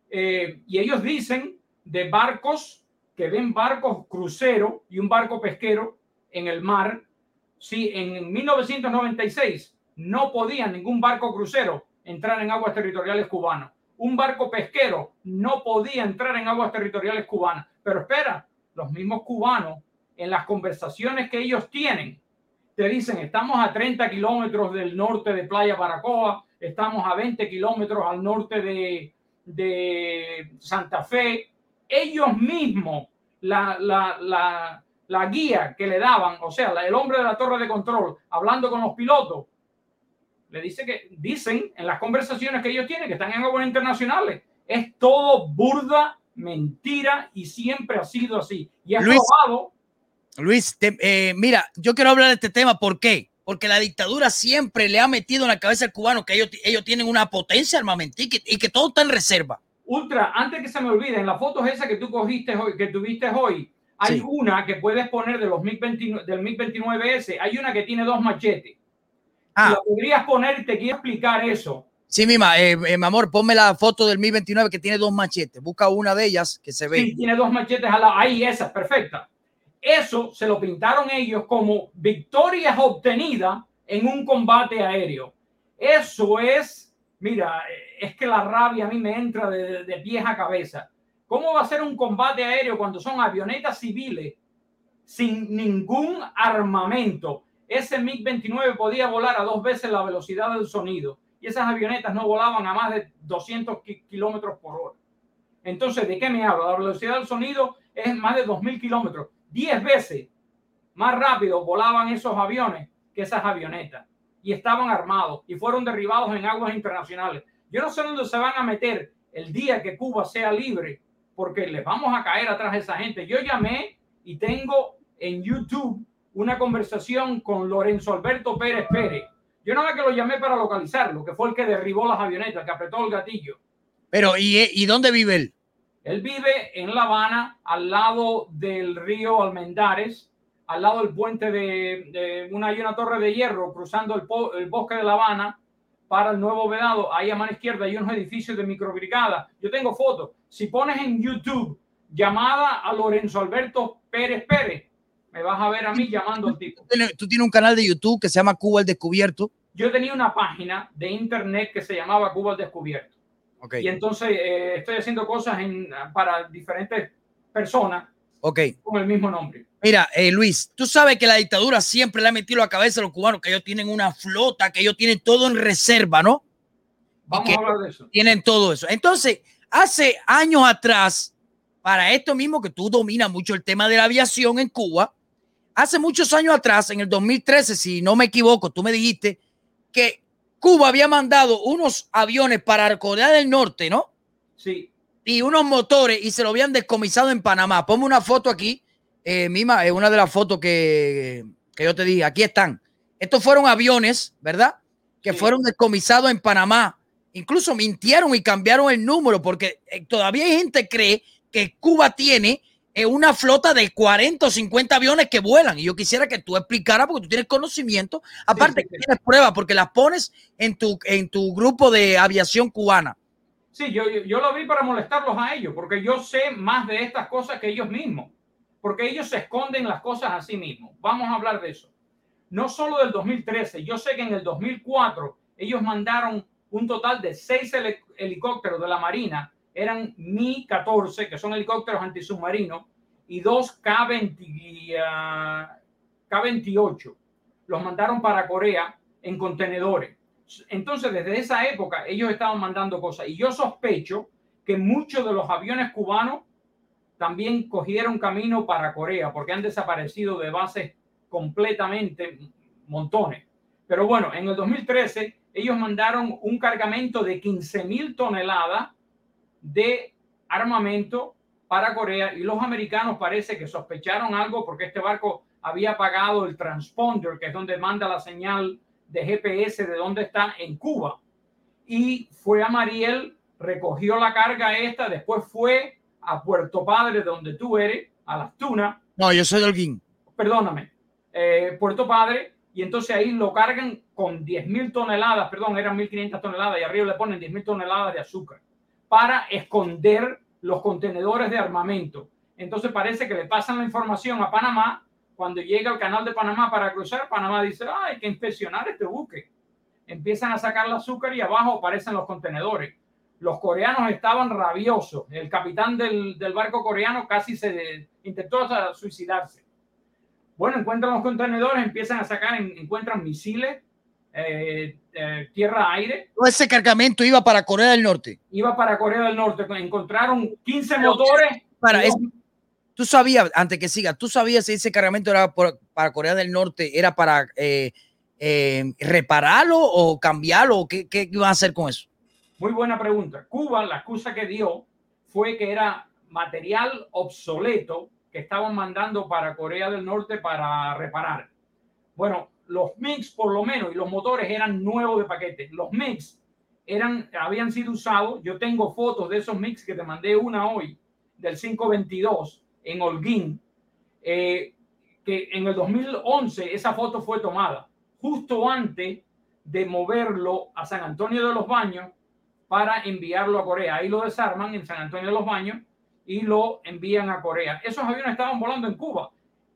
Eh, y ellos dicen de barcos que ven barcos crucero y un barco pesquero en el mar. Si en 1996 no podía ningún barco crucero entrar en aguas territoriales cubanas, un barco pesquero no podía entrar en aguas territoriales cubanas. Pero espera, los mismos cubanos en las conversaciones que ellos tienen, te dicen, estamos a 30 kilómetros del norte de Playa Baracoa, estamos a 20 kilómetros al norte de, de Santa Fe. Ellos mismos, la, la, la, la, guía que le daban, o sea, el hombre de la torre de control, hablando con los pilotos, le dice que dicen en las conversaciones que ellos tienen que están en aguas internacionales. Es todo burda, mentira y siempre ha sido así. Y ha probado Luis, eh, mira, yo quiero hablar de este tema. ¿Por qué? Porque la dictadura siempre le ha metido en la cabeza al cubano que ellos, ellos tienen una potencia armamentística y, que todo está en reserva. Ultra, antes que se me olvide, en las fotos esas que tú cogiste hoy, que tuviste hoy, hay una que puedes poner de los del 1029S, hay una que tiene dos machetes. Ah. la podrías poner, te quiero explicar eso. Sí, mima, eh, eh, mi amor, ponme la foto del 1029 que tiene dos machetes. Busca una de ellas que se ve. Sí, tiene dos machetes a la, ahí, esa, perfecta. Eso se lo pintaron ellos como victorias obtenidas en un combate aéreo. Eso es, mira, es que la rabia a mí me entra de, de pies a cabeza. ¿Cómo va a ser un combate aéreo cuando son avionetas civiles sin ningún armamento. Ese MiG-29 podía volar a dos veces la velocidad del sonido y esas avionetas no volaban a más de 200 kilómetros por hora. Entonces, ¿de qué me hablo? La velocidad del sonido es más de 2.000 kilómetros. 10 veces más rápido volaban esos aviones que esas avionetas y estaban armados y fueron derribados en aguas internacionales. Yo no sé dónde se van a meter el día que Cuba sea libre, porque les vamos a caer atrás de esa gente. Yo llamé y tengo en YouTube una conversación con Lorenzo Alberto Pérez Pérez. Yo nada que lo llamé para localizarlo, que fue el que derribó las avionetas, que apretó el gatillo. Pero, ¿y, y dónde vive él? Él vive en La Habana, al lado del río Almendares, al lado del puente de, de una, hay una torre de hierro cruzando el, el, bosque de La Habana para el nuevo vedado. Ahí a mano izquierda hay unos edificios de microbrigada. Yo tengo fotos. Si pones en YouTube llamada a Lorenzo Alberto Pérez Pérez, me vas a ver a mí llamando al tipo. Tú tienes un canal de YouTube que se llama Cuba el Descubierto. Yo tenía una página de internet que se llamaba Cuba el Descubierto. Okay. Y entonces eh, estoy haciendo cosas en, para diferentes personas okay. con el mismo nombre. Mira, eh, Luis, tú sabes que la dictadura siempre le ha metido a cabeza a los cubanos que ellos tienen una flota, que ellos tienen todo en reserva, ¿no? Vamos a hablar de eso. Tienen todo eso. Entonces, hace años atrás, para esto mismo que tú dominas mucho el tema de la aviación en Cuba, hace muchos años atrás, en el 2013, si no me equivoco, tú me dijiste que Cuba había mandado unos aviones para Corea del Norte, ¿no? Sí. Y unos motores y se lo habían descomisado en Panamá. Ponme una foto aquí, eh, Mima, es una de las fotos que, que, yo te dije. Aquí están. Estos fueron aviones, ¿verdad? Que sí. fueron descomisados en Panamá. Incluso mintieron y cambiaron el número porque eh, todavía hay gente que cree que Cuba tiene eh, una flota de 40 o 50 aviones que vuelan. Y yo quisiera que tú explicaras, porque tú tienes conocimiento, aparte sí, sí, que tienes pruebas, porque las pones en tu, en tu grupo de aviación cubana. Sí, yo, yo, yo, lo vi para molestarlos a ellos, porque yo sé más de estas cosas que ellos mismos, porque ellos se esconden las cosas a sí mismos. Vamos a hablar de eso. No solo del 2013, yo sé que en el 2004 ellos mandaron un total de seis helicópteros de la Marina eran Mi-14, que son helicópteros antisubmarinos, y dos K-20, uh, K-28. Los mandaron para Corea en contenedores. Entonces, desde esa época, ellos estaban mandando cosas. Y yo sospecho que muchos de los aviones cubanos también cogieron camino para Corea, porque han desaparecido de bases completamente montones. Pero bueno, en el 2013, ellos mandaron un cargamento de 15 mil toneladas de armamento para Corea y los americanos parece que sospecharon algo porque este barco había pagado el transponder, que es donde manda la señal de GPS de dónde está en Cuba. Y fue a Mariel, recogió la carga esta, después fue a Puerto Padre, donde tú eres, a Las Tunas. No, yo soy Guín. Perdóname. Eh, Puerto Padre, y entonces ahí lo cargan con 10 mil toneladas, perdón, eran 1.500 toneladas, y arriba le ponen 10 mil toneladas de azúcar para esconder los contenedores de armamento. Entonces parece que le pasan la información a Panamá. Cuando llega al canal de Panamá para cruzar, Panamá dice, ah, hay que inspeccionar este buque. Empiezan a sacar el azúcar y abajo aparecen los contenedores. Los coreanos estaban rabiosos. El capitán del, del barco coreano casi se intentó suicidarse. Bueno, encuentran los contenedores, empiezan a sacar, encuentran misiles, eh, eh, tierra-aire. Ese cargamento iba para Corea del Norte. Iba para Corea del Norte. Encontraron 15 motores. Para es, tú sabías, antes que siga, tú sabías si ese cargamento era por, para Corea del Norte, era para eh, eh, repararlo o cambiarlo, o qué, qué iban a hacer con eso. Muy buena pregunta. Cuba, la excusa que dio fue que era material obsoleto que estaban mandando para Corea del Norte para reparar. Bueno, los MIGs por lo menos y los motores eran nuevos de paquete. Los MIGs eran, habían sido usados. Yo tengo fotos de esos MIGs que te mandé una hoy del 522 en Holguín, eh, que en el 2011 esa foto fue tomada justo antes de moverlo a San Antonio de los Baños para enviarlo a Corea. Ahí lo desarman en San Antonio de los Baños y lo envían a Corea. Esos aviones estaban volando en Cuba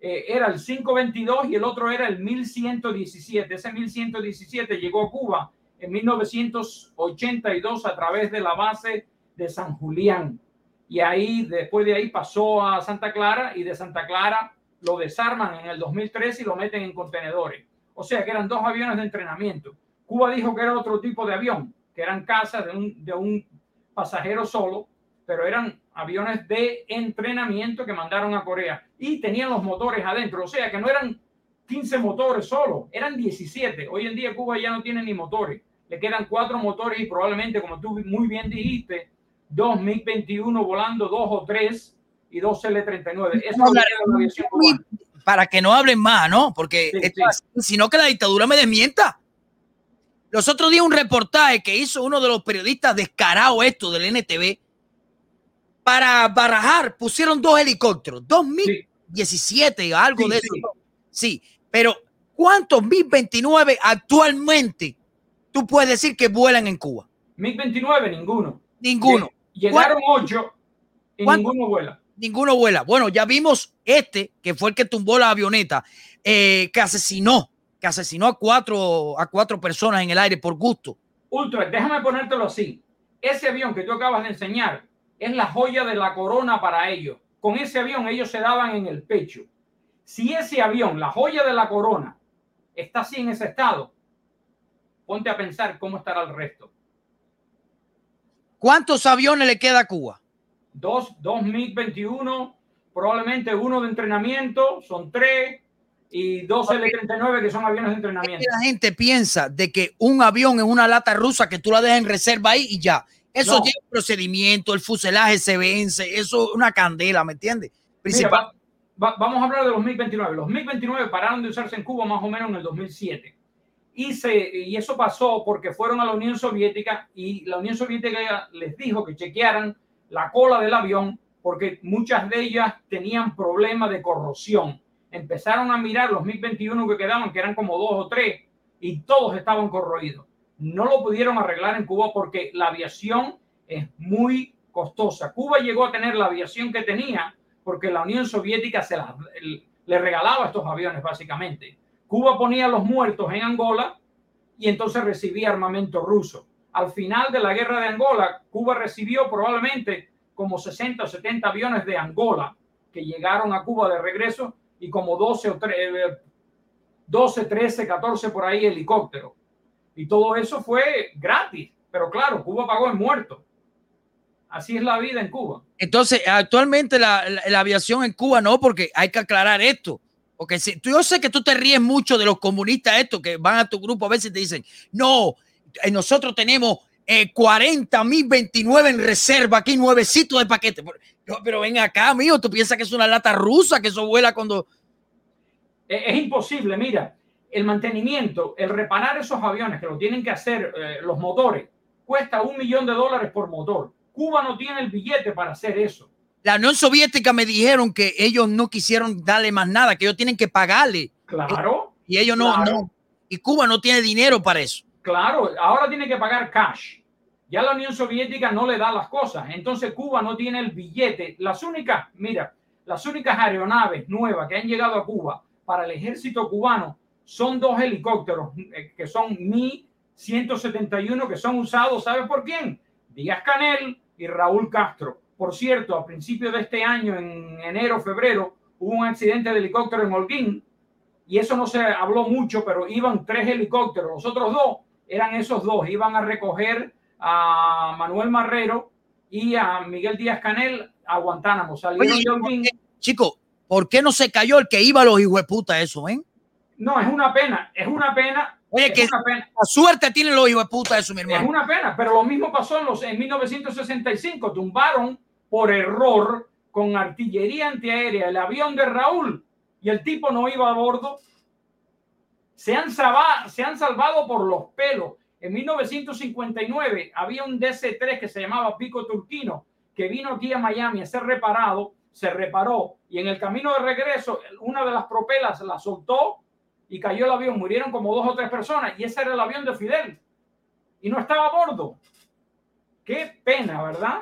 eh, era el 522 y el otro era el 1117. Ese 1117 llegó a Cuba en 1982 a través de la base de San Julián. Y ahí, después de ahí, pasó a Santa Clara y de Santa Clara lo desarman en el 2013 y lo meten en contenedores. O sea que eran dos aviones de entrenamiento. Cuba dijo que era otro tipo de avión, que eran casas de un, de un pasajero solo, pero eran aviones de entrenamiento que mandaron a Corea y tenían los motores adentro. O sea que no eran 15 motores solo, eran 17. Hoy en día Cuba ya no tiene ni motores. Le quedan cuatro motores y probablemente, como tú muy bien dijiste, dos MiG-21 volando, dos o tres y dos L-39. Eso es la cubana. Para que no hablen más, ¿no? Porque Sí, esto sí. es- si no que la dictadura me desmienta. Los otros días un reportaje que hizo uno de los periodistas descarado esto del NTV para barajar pusieron dos helicópteros, dos mil 17, algo Sí, de sí. eso. Sí, pero ¿cuántos MiG 29 actualmente tú puedes decir que vuelan en Cuba? MiG-29, ninguno. Ninguno, Llegaron ocho y ¿Cuánto? ninguno vuela. ninguno vuela. Bueno, ya vimos este, que fue el que tumbó la avioneta, eh, que asesinó, que asesinó a cuatro, a cuatro personas en el aire por gusto. Ultra, déjame ponértelo así. Ese avión que tú acabas de enseñar es la joya de la corona para ellos. Con ese avión ellos se daban en el pecho. Si ese avión, la joya de la corona, está así en ese estado, ponte a pensar cómo estará el resto. ¿Cuántos aviones le queda a Cuba? Dos, dos MiG-21, probablemente uno de entrenamiento, son tres, y dos L-39 que son aviones de entrenamiento. la gente piensa de que un avión es una lata rusa que tú la dejas en reserva ahí y ya. Eso No. tiene un procedimiento, el fuselaje se vence, eso es una candela, ¿me entiendes? Mira, Principal. va- va- vamos a hablar de los MiG-29. Los MiG-29 pararon de usarse en Cuba más o menos en el 2007. Y, se, y eso pasó porque fueron a la Unión Soviética y la Unión Soviética les dijo que chequearan la cola del avión porque muchas de ellas tenían problemas de corrosión. Empezaron a mirar los MiG-21 que quedaban, que eran como dos o tres, y todos estaban corroídos. No lo pudieron arreglar en Cuba porque la aviación es muy costosa. Cuba llegó a tener la aviación que tenía porque la Unión Soviética se el- le regalaba estos aviones, básicamente. Cuba ponía los muertos en Angola y entonces recibía armamento ruso. Al final de la guerra de Angola, Cuba recibió probablemente como 60 o 70 aviones de Angola que llegaron a Cuba de regreso y como 12 o 13, 12, 13, 14 por ahí helicópteros. Y todo eso fue gratis, pero claro, Cuba pagó en muertos. Así es la vida en Cuba. Entonces, actualmente la, la- la aviación en Cuba no, porque hay que aclarar esto. Porque si, tú, yo sé que tú te ríes mucho de los comunistas estos que van a tu grupo a veces y te dicen, no, eh, nosotros tenemos eh, 40 mil 29 en reserva, aquí nuevecitos de paquete. Pero, pero ven acá, amigo, tú piensas que es una lata rusa, que eso vuela cuando... Es, es imposible, mira, el mantenimiento, el reparar esos aviones que lo tienen que hacer eh, los motores, cuesta un millón de dólares por motor. Cuba no tiene el billete para hacer eso. La Unión Soviética me dijeron que ellos no quisieron darle más nada, que ellos tienen que pagarle. Claro, Y ellos no, Claro. no. Y Cuba no tiene dinero para eso. claro, ahora tiene que pagar cash. Ya la Unión Soviética no le da las cosas, entonces Cuba no tiene el billete. Las únicas, mira, las únicas aeronaves nuevas que han llegado a Cuba para el ejército cubano son dos helicópteros eh, que son Mi 171 que son usados, ¿sabes por quién? Díaz Canel y Raúl Castro. Por cierto, a principios de este año, en enero, febrero, hubo un accidente de helicóptero en Holguín y eso no se habló mucho, pero iban tres helicópteros. Los otros dos eran esos dos, iban a recoger a Manuel Marrero y a Miguel Díaz Canel a Guantánamo. Salieron Oye, de Holguín. Chico, ¿por qué no se cayó el que iba a los hijueputas eso, ven? No, es una pena, es una pena. Oye, es que una pena. la suerte tienen los hijueputas eso, mi Es hermano. una pena, pero lo mismo pasó en, los, en 1965. Tumbaron por error con artillería antiaérea el avión de Raúl y el tipo no iba a bordo. Se han, salva- se han salvado por los pelos. En 1959 había un DC-3 que se llamaba Pico Turquino que vino aquí a Miami a ser reparado, se reparó y en el camino de regreso una de las propelas la soltó y cayó el avión. Murieron como dos o tres personas y ese era el avión de Fidel y no estaba a bordo. Qué pena, ¿verdad?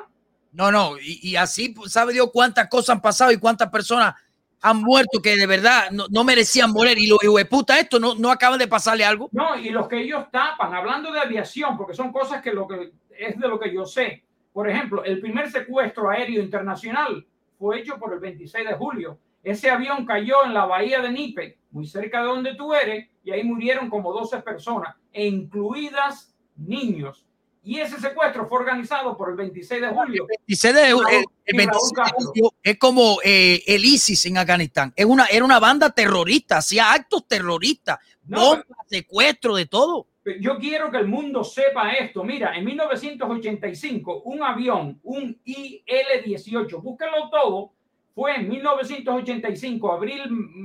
No, no, y, y así sabe Dios cuántas cosas han pasado y cuántas personas han muerto que de verdad no, no merecían morir. Y los hijueputas, esto no, no acaban de pasarle algo. No, y los que ellos tapan, hablando de aviación, porque son cosas que lo que es de lo que yo sé. Por ejemplo, el primer secuestro aéreo internacional fue hecho por el 26 de julio. Ese avión cayó en la bahía de Nipe, muy cerca de donde tú eres, y ahí murieron como 12 personas, e incluidas niños. Y ese secuestro fue organizado por el 26 de julio. 26 de, Raúl- el, el y 26 Raúl de julio es como eh, el ISIS en Afganistán. Es una, era una banda terrorista, hacía actos terroristas, No, bombas, secuestro, de todo. Yo quiero que el mundo sepa esto. Mira, en 1985, un avión, un IL-18, búsquenlo todo, fue en 1985, abril,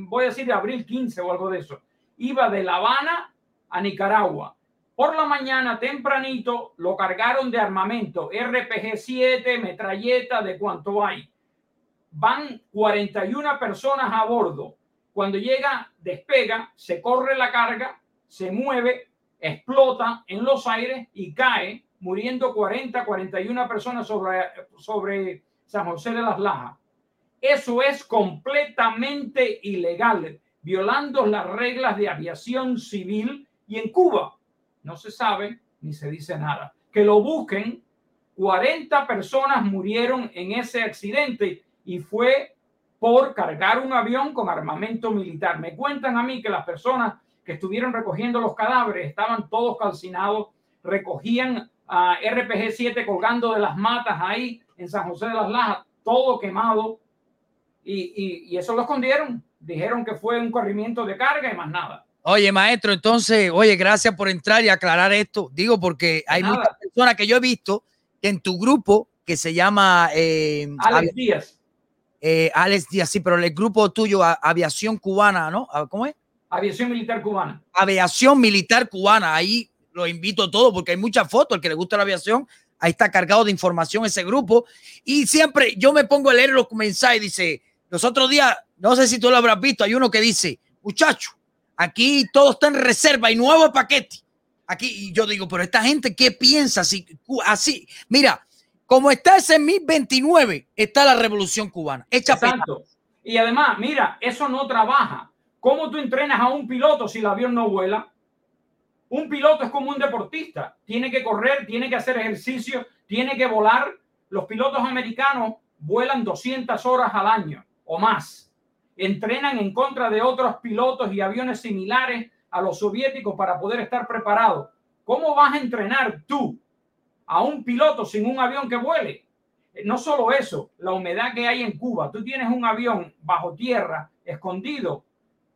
voy a decir de abril 15 o algo de eso. Iba de La Habana a Nicaragua. Por la mañana, tempranito, lo cargaron de armamento, RPG-7, metralleta, de cuánto hay. Van 41 personas a bordo. Cuando llega, despega, se corre la carga, se mueve, explota en los aires y cae, muriendo 40, 41 personas sobre, sobre San José de las Lajas. Eso es completamente ilegal, violando las reglas de aviación civil y en Cuba no se sabe ni se dice nada. Que lo busquen, 40 personas murieron en ese accidente y fue por cargar un avión con armamento militar. Me cuentan a mí que las personas que estuvieron recogiendo los cadáveres estaban todos calcinados, recogían a RPG-7 colgando de las matas ahí en San José de las Lajas, todo quemado, y, y- y eso lo escondieron. Dijeron que fue un corrimiento de carga y más nada. Oye, maestro, entonces, oye, gracias por entrar y aclarar esto. Digo, porque hay Nada. muchas personas que yo he visto que en tu grupo, que se llama eh, Alex Díaz, eh, Alex Díaz, sí, pero el grupo tuyo, Aviación Cubana, ¿no? Ah, ¿Cómo es? aviación militar cubana. Aviación Militar Cubana. Ahí lo invito a todos porque hay muchas fotos. El que le gusta la aviación, ahí está cargado de información ese grupo. Y siempre yo me pongo a leer los mensajes. Dice, los otros días, no sé si tú lo habrás visto, hay uno que dice, muchacho, aquí todo está en reserva y nuevo paquete. Aquí, y yo digo, pero esta gente, ¿qué piensa? Cu- así, mira, como está ese 1029, está la revolución cubana. Hecha. Exacto. Y además, mira, eso no trabaja. ¿Cómo tú entrenas a un piloto si el avión no vuela? Un piloto es como un deportista. Tiene que correr, tiene que hacer ejercicio, tiene que volar. Los pilotos americanos vuelan 200 horas al año o más. Entrenan en contra de otros pilotos y aviones similares a los soviéticos para poder estar preparados. ¿Cómo vas a entrenar tú a un piloto sin un avión que vuele? no solo eso, la humedad que hay en Cuba. Tú tienes un avión bajo tierra, escondido,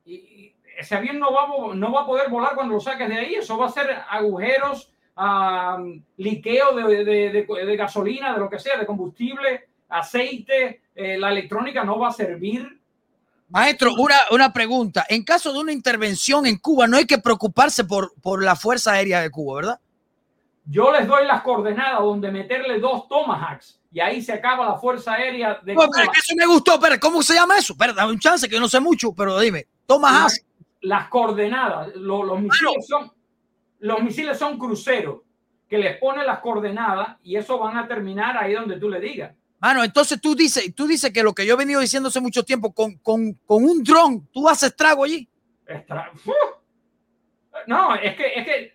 y ese avión no va, no va a poder volar cuando lo saques de ahí. Eso va a ser agujeros, ah, liqueo de- de- de gasolina, de lo que sea, de combustible, aceite. Eh, la electrónica no va a servir. Maestro, una, una pregunta. En caso de una intervención en Cuba, no hay que preocuparse por, por la Fuerza Aérea de Cuba, ¿verdad? Yo les doy las coordenadas donde meterle dos Tomahawks y ahí se acaba la Fuerza Aérea de No, Cuba. pero eso me gustó. Pero, ¿cómo se llama eso? Pero dame un chance, que yo no sé mucho, pero dime. Toma las, coordenadas. Lo- los, misiles son, los misiles son cruceros que les ponen las coordenadas y eso van a terminar ahí donde tú le digas. Mano, entonces tú dices, tú dices que lo que yo he venido diciendo hace mucho tiempo, con, con, con un dron, tú haces trago allí. ¡Uf! No, es que, es que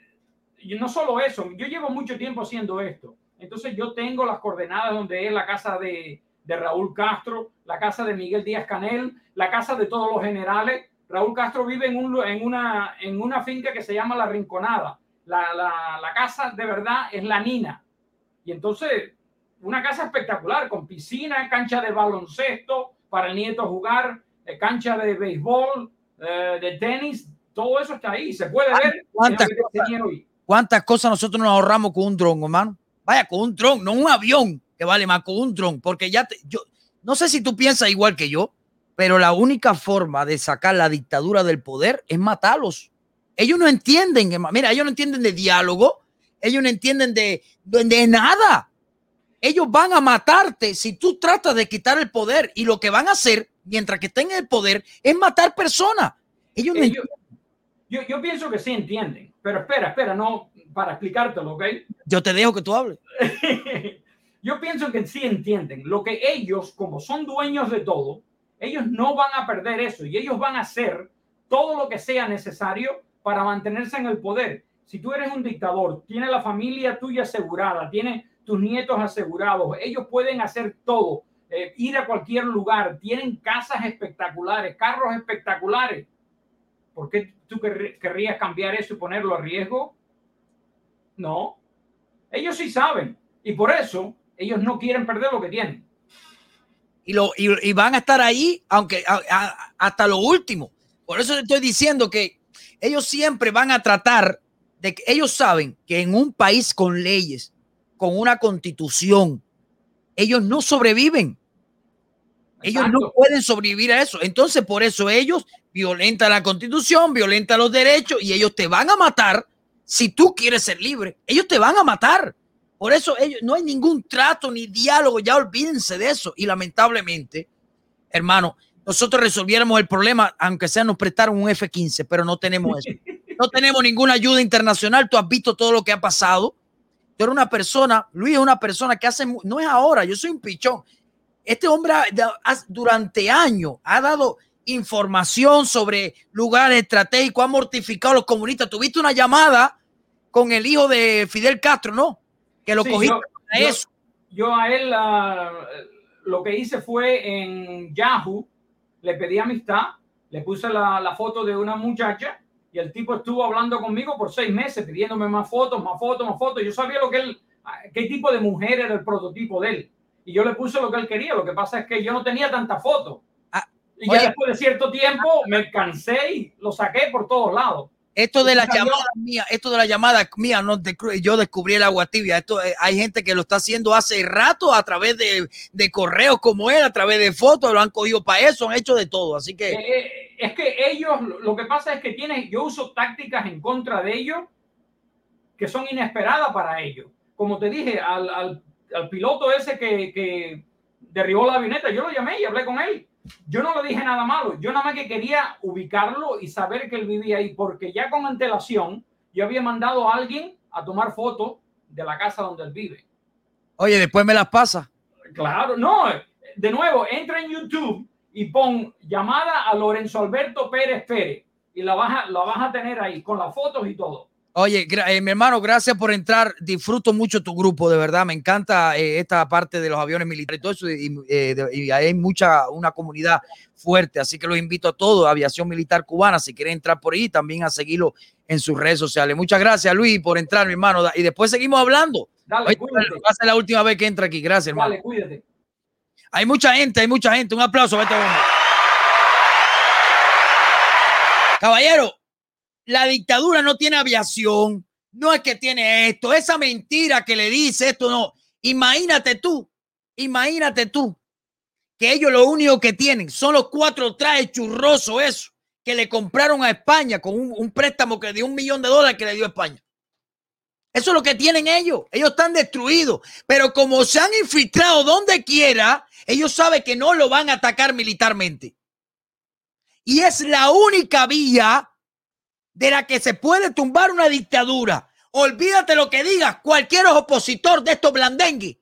no solo eso, yo llevo mucho tiempo haciendo esto. Entonces yo tengo las coordenadas donde es la casa de, de Raúl Castro, la casa de Miguel Díaz Canel, la casa de todos los generales. Raúl Castro vive en, un, en, una, en una finca que se llama La Rinconada. La, la, la casa de verdad es La Nina. Y entonces, una casa espectacular, con piscina, cancha de baloncesto para el nieto jugar, eh, cancha de béisbol, eh, de tenis, todo eso está ahí. Se puede ver. ¿Cuántas hoy. ¿Cuántas cosas nosotros nos ahorramos con un dron, hermano? Vaya, con un dron, no un avión, que vale más con un dron, porque ya te, yo, no sé si tú piensas igual que yo, pero la única forma de sacar la dictadura del poder es matarlos. Ellos no entienden, mira, ellos no entienden de diálogo, ellos no entienden de, de, de nada. Ellos van a matarte si tú tratas de quitar el poder y lo que van a hacer mientras que estén en el poder es matar personas. Ellos no Ellos- yo, yo pienso que sí entienden, pero espera, espera, no, para explicártelo, ¿ok? Yo te dejo que tú hables. Yo pienso que sí entienden. Lo que ellos, como son dueños de todo, ellos no van a perder eso y ellos van a hacer todo lo que sea necesario para mantenerse en el poder. Si tú eres un dictador, tienes la familia tuya asegurada, tienes tus nietos asegurados, ellos pueden hacer todo eh, ir a cualquier lugar, tienen casas espectaculares, carros espectaculares. ¿Por qué tú querr- querrías cambiar eso y ponerlo a riesgo? No. Ellos sí saben. Y por eso ellos no quieren perder lo que tienen. y, lo, y, van a estar ahí aunque hasta lo último. Por eso te estoy diciendo que ellos siempre van a tratar de que ellos saben que en un país con leyes, con una constitución, ellos no sobreviven. Ellos no pueden sobrevivir a eso. Entonces, por eso ellos violentan la constitución, violentan los derechos y ellos te van a matar si tú quieres ser libre. Ellos te van a matar. Por eso ellos, no hay ningún trato ni diálogo, ya olvídense de eso. Y lamentablemente, hermano, nosotros resolviéramos el problema, aunque sea nos prestaron un F-15, pero no tenemos eso. No tenemos ninguna ayuda internacional. Tú has visto todo lo que ha pasado. Tú eres una persona, Luis es una persona que hace, no es ahora, yo soy un pichón. Este hombre durante años ha dado información sobre lugares estratégicos, ha mortificado a los comunistas. Tuviste una llamada con el hijo de Fidel Castro, ¿no? Que lo Sí, cogiste yo- para eso. Yo a él ah, lo que hice fue en Yahoo, le pedí amistad, le puse la, la foto de una muchacha y el tipo estuvo hablando conmigo por seis meses pidiéndome más fotos, más fotos, más fotos. Yo sabía lo que él, ah, qué tipo de mujer era el prototipo de él. Y yo le puse lo que él quería. Lo que pasa es que yo no tenía tanta foto. Ah, y oye. ya después de cierto tiempo me cansé y lo saqué por todos lados. Esto de la Salió- llamada mía, esto de la llamada mía, no de- yo descubrí el agua tibia. Esto eh, hay gente que lo está haciendo hace rato a través de, de correos como él, a través de fotos, lo han cogido para eso, han hecho de todo. Así que Eh, eh, es que ellos, lo- lo que pasa es que tienen, yo uso tácticas en contra de ellos que son inesperadas para ellos. Como te dije, al, al- al piloto ese que, que derribó la avioneta, yo lo llamé y hablé con él. Yo no le dije nada malo, yo nada más que quería ubicarlo y saber que él vivía ahí, porque ya con antelación yo había mandado a alguien a tomar fotos de la casa donde él vive. Oye, después me las pasa. Claro, no. De nuevo, entra en YouTube y pon llamada a Lorenzo Alberto Pérez Pérez y la vas a, la vas a tener ahí con las fotos y todo. Oye, eh, mi hermano, gracias por entrar. Disfruto mucho tu grupo, de verdad. Me encanta eh, esta parte de los aviones militares y todo eso. Y, eh, de- y hay mucha, una comunidad fuerte. Así que los invito a todos, Aviación Militar Cubana, si quieren entrar por ahí, también a seguirlo en sus redes sociales. Muchas gracias, Luis, por entrar, mi hermano. Y después seguimos hablando. Dale, Oye, cuídate. va a ser la última vez que entra aquí. Gracias, hermano. Dale, cuídate. Hay mucha gente, hay mucha gente. Un aplauso hombre. Caballero, la dictadura no tiene aviación, no es que tiene esto, esa mentira que le dice esto, no. Imagínate tú, imagínate tú, que ellos lo único que tienen son los cuatro trajes churrosos, eso, que le compraron a España con un, préstamo que dio un millón de dólares que le dio España. Eso es lo que tienen ellos. Ellos están destruidos. Pero como se han infiltrado donde quiera, ellos saben que no lo van a atacar militarmente. Y es la única vía de la que se puede tumbar una dictadura. Olvídate lo que diga cualquier opositor de estos blandengues.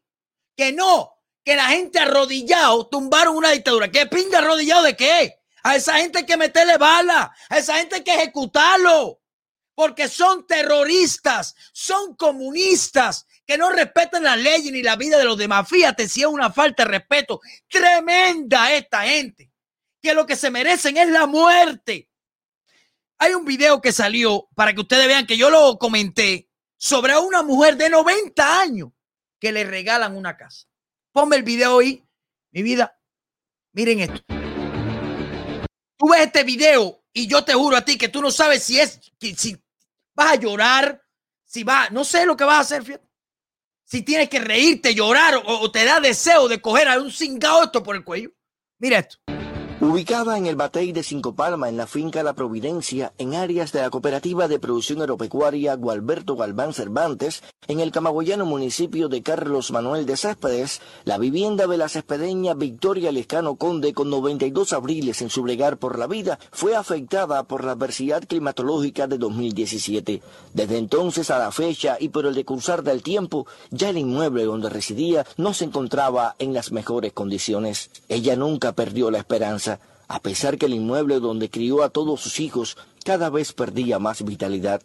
Que no, que la gente arrodillado tumbaron una dictadura. ¿Qué pinga arrodillado de qué? A esa gente hay que meterle bala. A esa gente hay que ejecutarlo porque son terroristas, son comunistas que no respetan la ley ni la vida de los demás. Fíjate si es una falta de respeto tremenda esta gente, que lo que se merecen es la muerte. Hay un video que salió para que ustedes vean que yo lo comenté sobre una mujer de 90 años que le regalan una casa. Ponme el video ahí, mi vida. Miren esto. Tú ves este video y yo te juro a ti que tú no sabes si es, si vas a llorar, si vas, no sé lo que vas a hacer, fíjate. Si tienes que reírte, llorar o, o te da deseo de coger a un cingado esto por el cuello. Mira esto. Ubicada en el Batey de Cinco Palma, en la finca La Providencia, en áreas de la Cooperativa de Producción Agropecuaria Gualberto Galván Cervantes, en el camagüeyano municipio de Carlos Manuel de Céspedes, la vivienda de la cespedeña Victoria Lescano Conde, con 92 abriles en su bregar por la vida, fue afectada por la adversidad climatológica de 2017. Desde entonces a la fecha y por el decursar del tiempo, ya el inmueble donde residía no se encontraba en las mejores condiciones. Ella nunca perdió la esperanza a pesar que el inmueble donde crió a todos sus hijos cada vez perdía más vitalidad.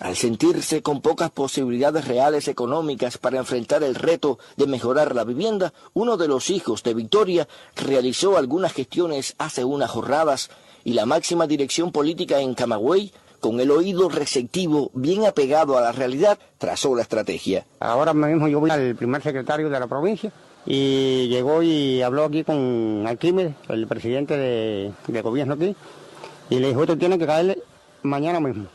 Al sentirse con pocas posibilidades reales económicas para enfrentar el reto de mejorar la vivienda, uno de los hijos de Victoria realizó algunas gestiones hace unas jornadas y la máxima dirección política en Camagüey, con el oído receptivo bien apegado a la realidad, trazó la estrategia. Ahora mismo yo voy al primer secretario de la provincia y llegó y habló aquí con Alquímedes, el presidente de, de gobierno aquí, y le dijo, esto tiene que caerle mañana mismo.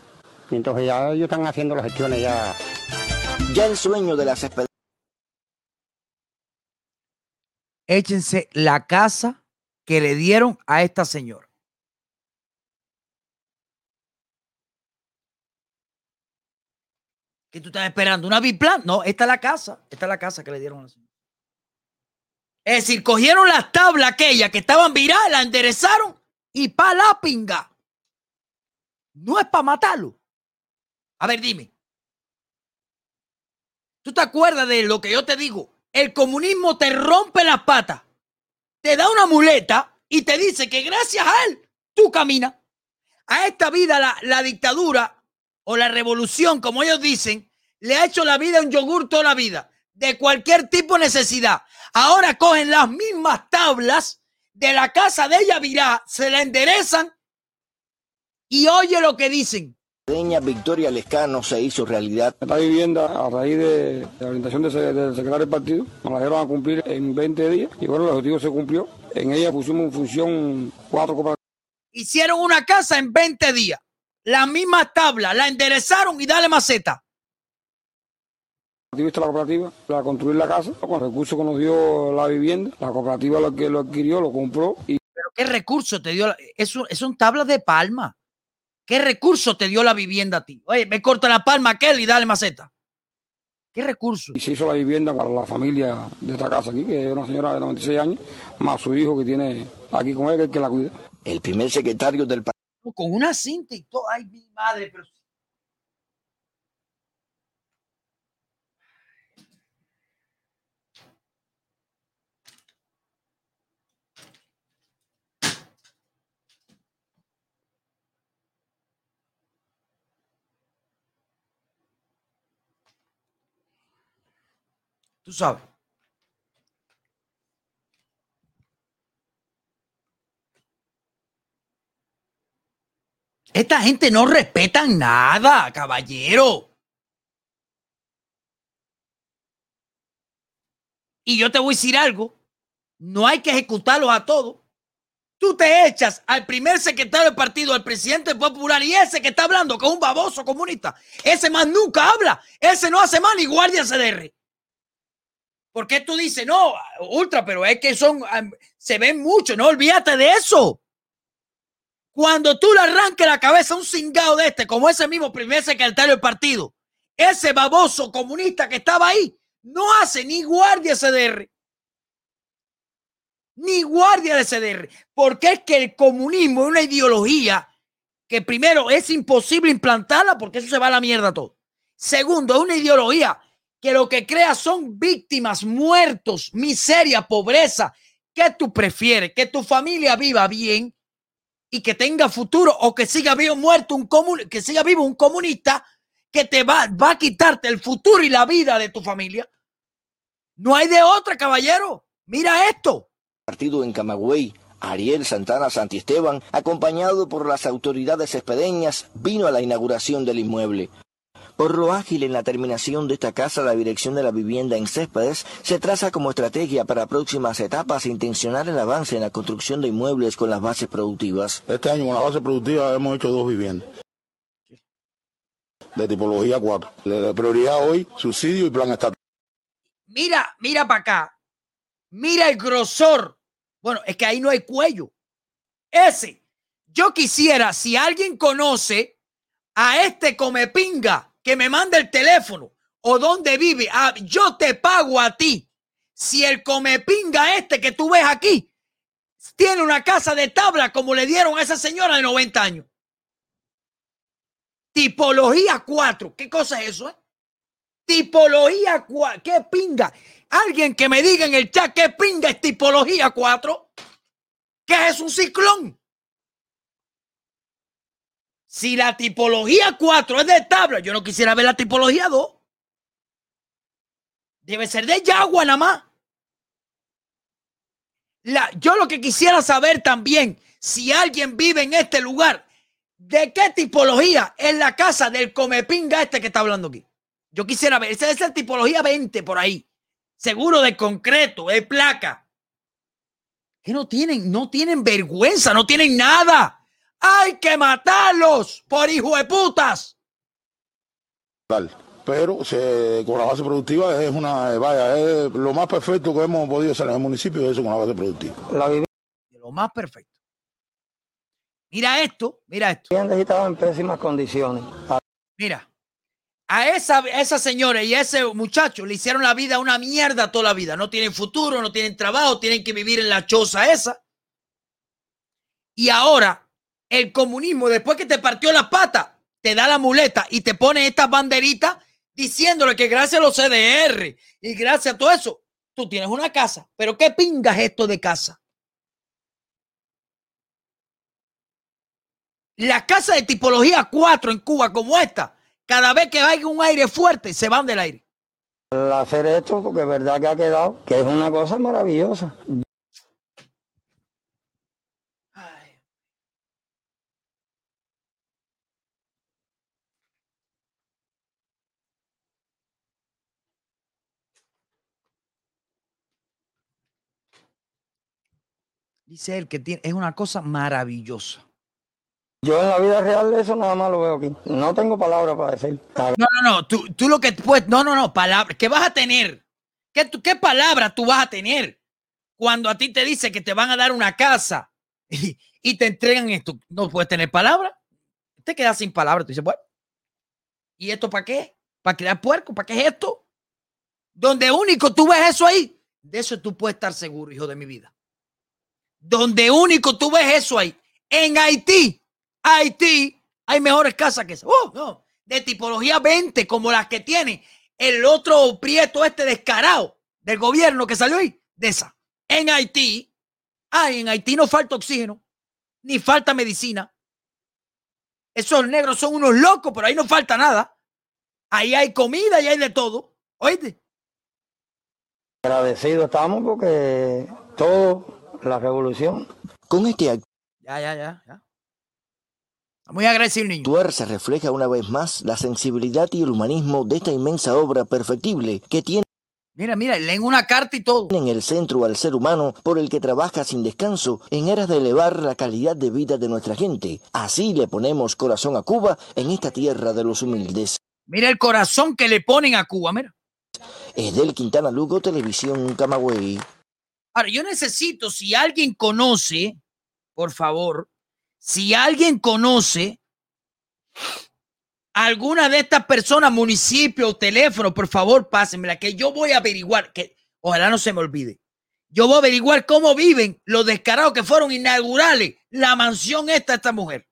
Y entonces ya ellos están haciendo las gestiones ya. Ya el sueño de las expediciones Échense la casa que le dieron a esta señora. ¿Qué tú estás esperando? ¿Una biplan? No, esta es la casa. Esta es la casa que le dieron a la señora. Es decir, cogieron las tablas aquellas que estaban viradas, la enderezaron y pa' la pinga. No es para matarlo. A ver, dime. ¿Tú te acuerdas de lo que yo te digo? El comunismo te rompe las patas, te da una muleta y te dice que gracias a él tú caminas. A esta vida la, la dictadura o la revolución, como ellos dicen, le ha hecho la vida un yogur toda la vida, de cualquier tipo de necesidad. Ahora cogen las mismas tablas de la casa de ella virá, se la enderezan y oye lo que dicen. Victoria Lescano se hizo realidad. Esta vivienda, a raíz de la orientación del secretario del partido, nos la dieron a cumplir en 20 días y bueno, el objetivo se cumplió. En ella pusimos en función cuatro cooperativas. Hicieron una casa en 20 días. La misma tabla, la enderezaron y dale maceta. La cooperativa para construir la casa, con recursos que nos dio la vivienda, la cooperativa lo que lo adquirió, lo compró y ¿Pero qué recurso te dio? Eso es un tabla de palma. ¿Qué recurso te dio la vivienda a ti? Oye, me corta la palma aquel y dale maceta. ¿Qué recurso? Y se hizo la vivienda para la familia de esta casa aquí, que es una señora de 96 años, más su hijo que tiene aquí con él, que es el que la cuida. El primer secretario del partido. Con una cinta y todo. Ay, mi madre, pero. Tú sabes. Esta gente no respeta nada, caballero. Y yo te voy a decir algo. No hay que ejecutarlos a todos. Tú te echas al primer secretario del partido, al presidente popular, y ese que está hablando, que es un baboso comunista, ese más nunca habla, ese no hace mal ni guardia CDR. ¿Por qué tú dices, no, ultra, pero es que son, se ven mucho, no olvídate de eso. Cuando tú le arranques la cabeza a un cingado de este, como ese mismo primer secretario del partido, ese baboso comunista que estaba ahí, no hace ni guardia CDR. Ni guardia de CDR. Porque es que el comunismo es una ideología que primero es imposible implantarla porque eso se va a la mierda todo. Segundo, es una ideología que lo que crea son víctimas, muertos, miseria, pobreza. ¿Qué tú prefieres? ¿Que tu familia viva bien y que tenga futuro o que siga vivo muerto un comun que siga vivo un comunista que te va, va a quitarte el futuro y la vida de tu familia? No hay de otra, caballero. Mira esto. Partido en Camagüey, Ariel Santana Santiesteban, acompañado por las autoridades espedeñas, vino a la inauguración del inmueble. Por lo ágil en la terminación de esta casa, la dirección de la vivienda en Céspedes se traza como estrategia para próximas etapas e intencionar el avance en la construcción de inmuebles con las bases productivas. Este año con la base productiva hemos hecho dos viviendas de tipología 4. De prioridad hoy, subsidio y plan estatal. Mira, mira para acá. Mira el grosor. Bueno, es que ahí no hay cuello. Ese. Yo quisiera, si alguien conoce a este comepinga que me mande el teléfono o dónde vive, ah, yo te pago a ti. Si el comepinga este que tú ves aquí tiene una casa de tabla como le dieron a esa señora de 90 años. Tipología 4. ¿Qué cosa es eso? Eh? Tipología 4. ¿Qué pinga? Alguien que me diga en el chat qué pinga es tipología 4. ¿Qué es un ciclón? Si la tipología 4 es de tabla, yo no quisiera ver la tipología 2. Debe ser de Yagua nada más. La, yo lo que quisiera saber también, si alguien vive en este lugar, ¿de qué tipología es la casa del comepinga este que está hablando aquí? Yo quisiera ver, esa es la tipología 20 por ahí. Seguro de concreto, de placa. Que no tienen, no tienen vergüenza, no tienen nada. Hay que matarlos por hijo de putas. Pero se, con la base productiva es una, vaya, es lo más perfecto que hemos podido hacer en el municipio, eso con la base productiva. La lo más perfecto. Mira esto, mira esto. en pésimas condiciones. Mira, a esa, esa señora y a ese muchacho le hicieron la vida una mierda toda la vida. No tienen futuro, no tienen trabajo, tienen que vivir en la choza esa. Y ahora, el comunismo, después que te partió la pata, te da la muleta y te pone estas banderitas diciéndole que gracias a los CDR y gracias a todo eso, tú tienes una casa. Pero ¿qué pingas esto de casa? Las casas de tipología 4 en Cuba como esta, cada vez que hay un aire fuerte, se van del aire. Al hacer esto, porque es verdad que ha quedado, que es una cosa maravillosa. Dice él que tiene, es una cosa maravillosa. Yo en la vida real eso nada más lo veo aquí. No tengo palabras para decir. No, no, no. Tú, tú lo que puedes. No, no, no. Palabras. ¿Qué vas a tener? ¿Qué, tú- ¿Qué palabras tú vas a tener cuando a ti te dice que te van a dar una casa y, y te entregan esto? No puedes tener palabras. Te quedas sin palabras. Tú dices, bueno, ¿y esto para qué? ¿Para crear puerco? ¿Para qué es esto? Donde único tú ves eso ahí, de eso tú puedes estar seguro, hijo de mi vida. Donde único tú ves eso ahí, en Haití, Haití, hay mejores casas que esa. Oh, no, de tipología 20, como las que tiene el otro prieto este descarado del gobierno que salió ahí, de esa. En Haití, ay, en Haití no falta oxígeno, ni falta medicina. Esos negros son unos locos, pero ahí no falta nada. Ahí hay comida y hay de todo. Oíste. Agradecidos estamos porque todo, la revolución, Con este Ya, ya, ya, ya. Está Muy agresivo el niño. actuar se refleja una vez más la sensibilidad y el humanismo de esta inmensa obra perfectible que tiene Mira, mira, leen una carta y todo. en el centro al ser humano por el que trabaja sin descanso en aras de elevar la calidad de vida de nuestra gente. Así le ponemos corazón a Cuba en esta tierra de los humildes. Mira el corazón que le ponen a Cuba, mira. Es del Quintana Lugo, Televisión Camagüey. Ahora, yo necesito, si alguien conoce, por favor, si alguien conoce alguna de estas personas, municipio teléfono, por favor, pásenmela, que yo voy a averiguar, que ojalá no se me olvide. Yo voy a averiguar cómo viven los descarados que fueron inaugurales la mansión esta esta mujer.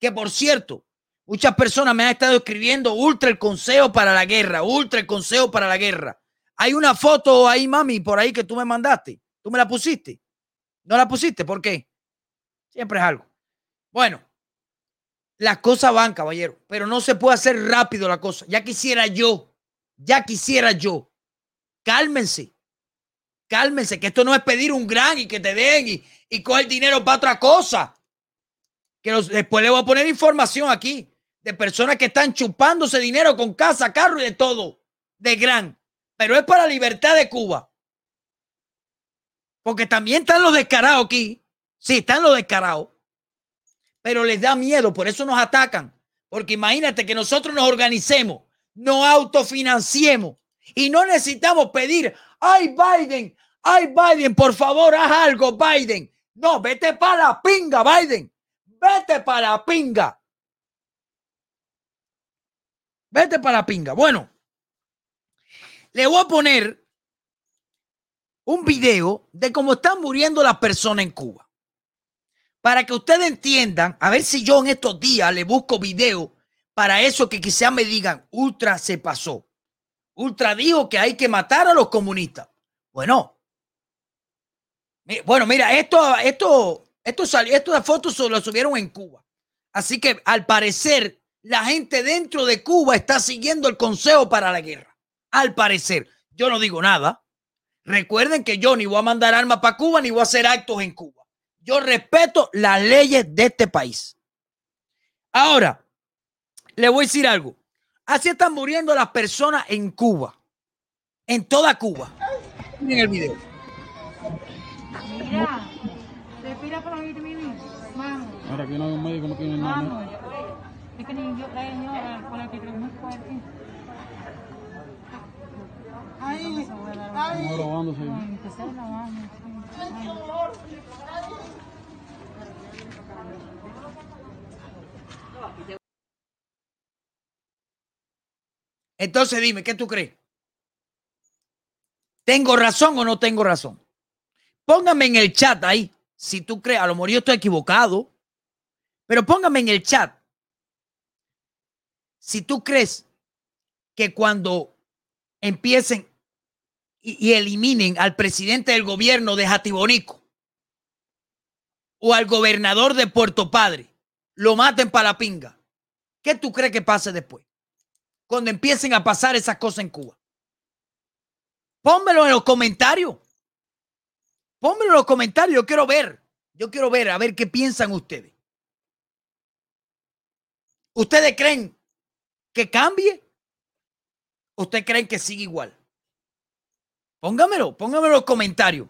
Que por cierto, muchas personas me han estado escribiendo ultra el consejo para la guerra, ultra el consejo para la guerra. Hay una foto ahí, mami, por ahí que tú me mandaste. ¿Tú me la pusiste? ¿No la pusiste? ¿Por qué? Siempre es algo. Bueno, las cosas van, caballero, pero no se puede hacer rápido la cosa. Ya quisiera yo, ya quisiera yo. Cálmense, cálmense, que esto no es pedir un gran y que te den y, y coger dinero para otra cosa. Que los- después le voy a poner información aquí de personas que están chupándose dinero con casa, carro y de todo, de gran. Pero es para la libertad de Cuba. Porque también están los descarados aquí. Sí, están los descarados. Pero les da miedo, por eso nos atacan. Porque imagínate que nosotros nos organicemos, nos autofinanciemos y no necesitamos pedir, ay Biden, ay Biden, por favor, haz algo, Biden. No, vete para la pinga, Biden. Vete para la pinga. Vete para la pinga. Bueno, le voy a poner un video de cómo están muriendo las personas en Cuba. Para que ustedes entiendan, a ver si yo en estos días le busco video para eso que quizás me digan, Ultra se pasó. Ultra dijo que hay que matar a los comunistas. Bueno, bueno, mira, esto, esto, esto salió, estas fotos lo subieron en Cuba. Así que al parecer la gente dentro de Cuba está siguiendo el consejo para la guerra. Al parecer, yo no digo nada. Recuerden que yo ni voy a mandar armas para Cuba ni voy a hacer actos en Cuba. Yo respeto las leyes de este país. Ahora, le voy a decir algo. Así están muriendo las personas en Cuba. En toda Cuba. Miren el video. Mira, respira por mi Vamos. Ahora que no hay un médico, no tiene nada. Vamos. Es que ni yo, la señora con la que muy fuerte. Grabándose. Grabando, sí. Ay. Entonces dime, ¿qué tú crees? ¿Tengo razón o no tengo razón? Póngame en el chat ahí, si tú crees, a lo mejor yo estoy equivocado, pero póngame en el chat. Si tú crees que cuando empiecen y, eliminen al presidente del gobierno de Jatibonico o al gobernador de Puerto Padre, lo maten para la pinga, ¿qué tú crees que pase después? Cuando empiecen a pasar esas cosas en Cuba. Pónmelo en los comentarios. Pónmelo en los comentarios. Yo quiero ver. Yo quiero ver, a ver qué piensan ustedes. ¿Ustedes creen que cambie? ¿Ustedes creen que sigue igual? Póngamelo, póngamelo en los comentarios.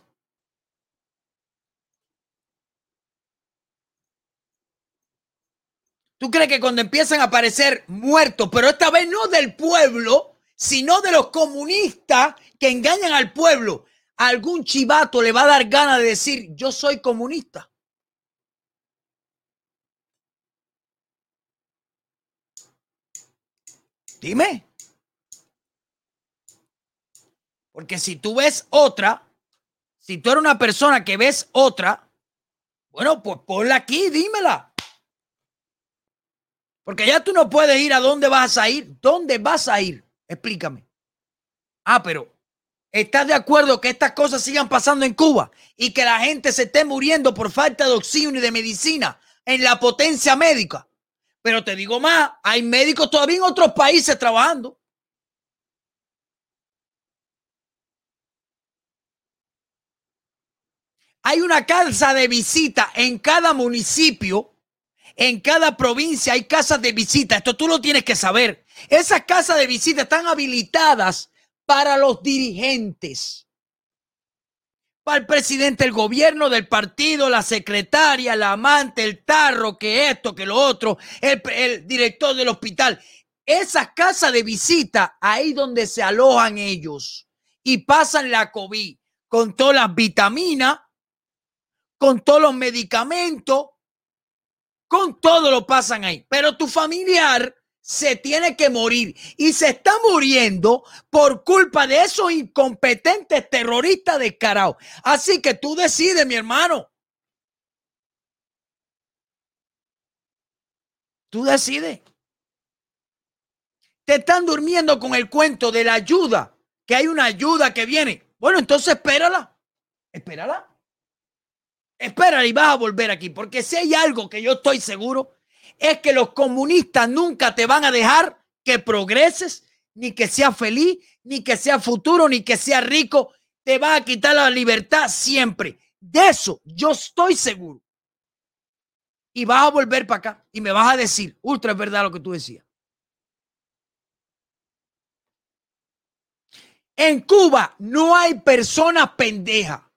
¿Tú crees que cuando empiezan a aparecer muertos, pero esta vez no del pueblo, sino de los comunistas que engañan al pueblo, algún chivato le va a dar ganas de decir, yo soy comunista? Dime. Porque si tú ves otra, si tú eres una persona que ves otra, bueno, pues ponla aquí, dímela. Porque ya tú no puedes ir a dónde vas a ir. ¿Dónde vas a ir? Explícame. Ah, pero ¿estás de acuerdo que estas cosas sigan pasando en Cuba y que la gente se esté muriendo por falta de oxígeno y de medicina en la potencia médica? Pero te digo más, hay médicos todavía en otros países trabajando. Hay una casa de visita en cada municipio en cada provincia hay casas de visita. Esto tú lo tienes que saber. Esas casas de visita están habilitadas para los dirigentes. Para el presidente del gobierno, del partido, la secretaria, la amante, el tarro, que esto, que lo otro, el, el director del hospital. Esas casas de visita, ahí donde se alojan ellos y pasan la COVID con todas las vitaminas, con todos los medicamentos, con todo lo pasan ahí. Pero tu familiar se tiene que morir y se está muriendo por culpa de esos incompetentes terroristas descarados. Así que tú decides, mi hermano. Tú decides. Te están durmiendo con el cuento de la ayuda, que hay una ayuda que viene. Bueno, entonces espérala. Espérala. Espera y vas a volver aquí, porque si hay algo que yo estoy seguro, es que los comunistas nunca te van a dejar que progreses, ni que seas feliz, ni que sea futuro, ni que sea rico. Te va a quitar la libertad siempre. De eso yo estoy seguro. Y vas a volver para acá y me vas a decir, ultra es verdad lo que tú decías. En Cuba no hay personas pendejas.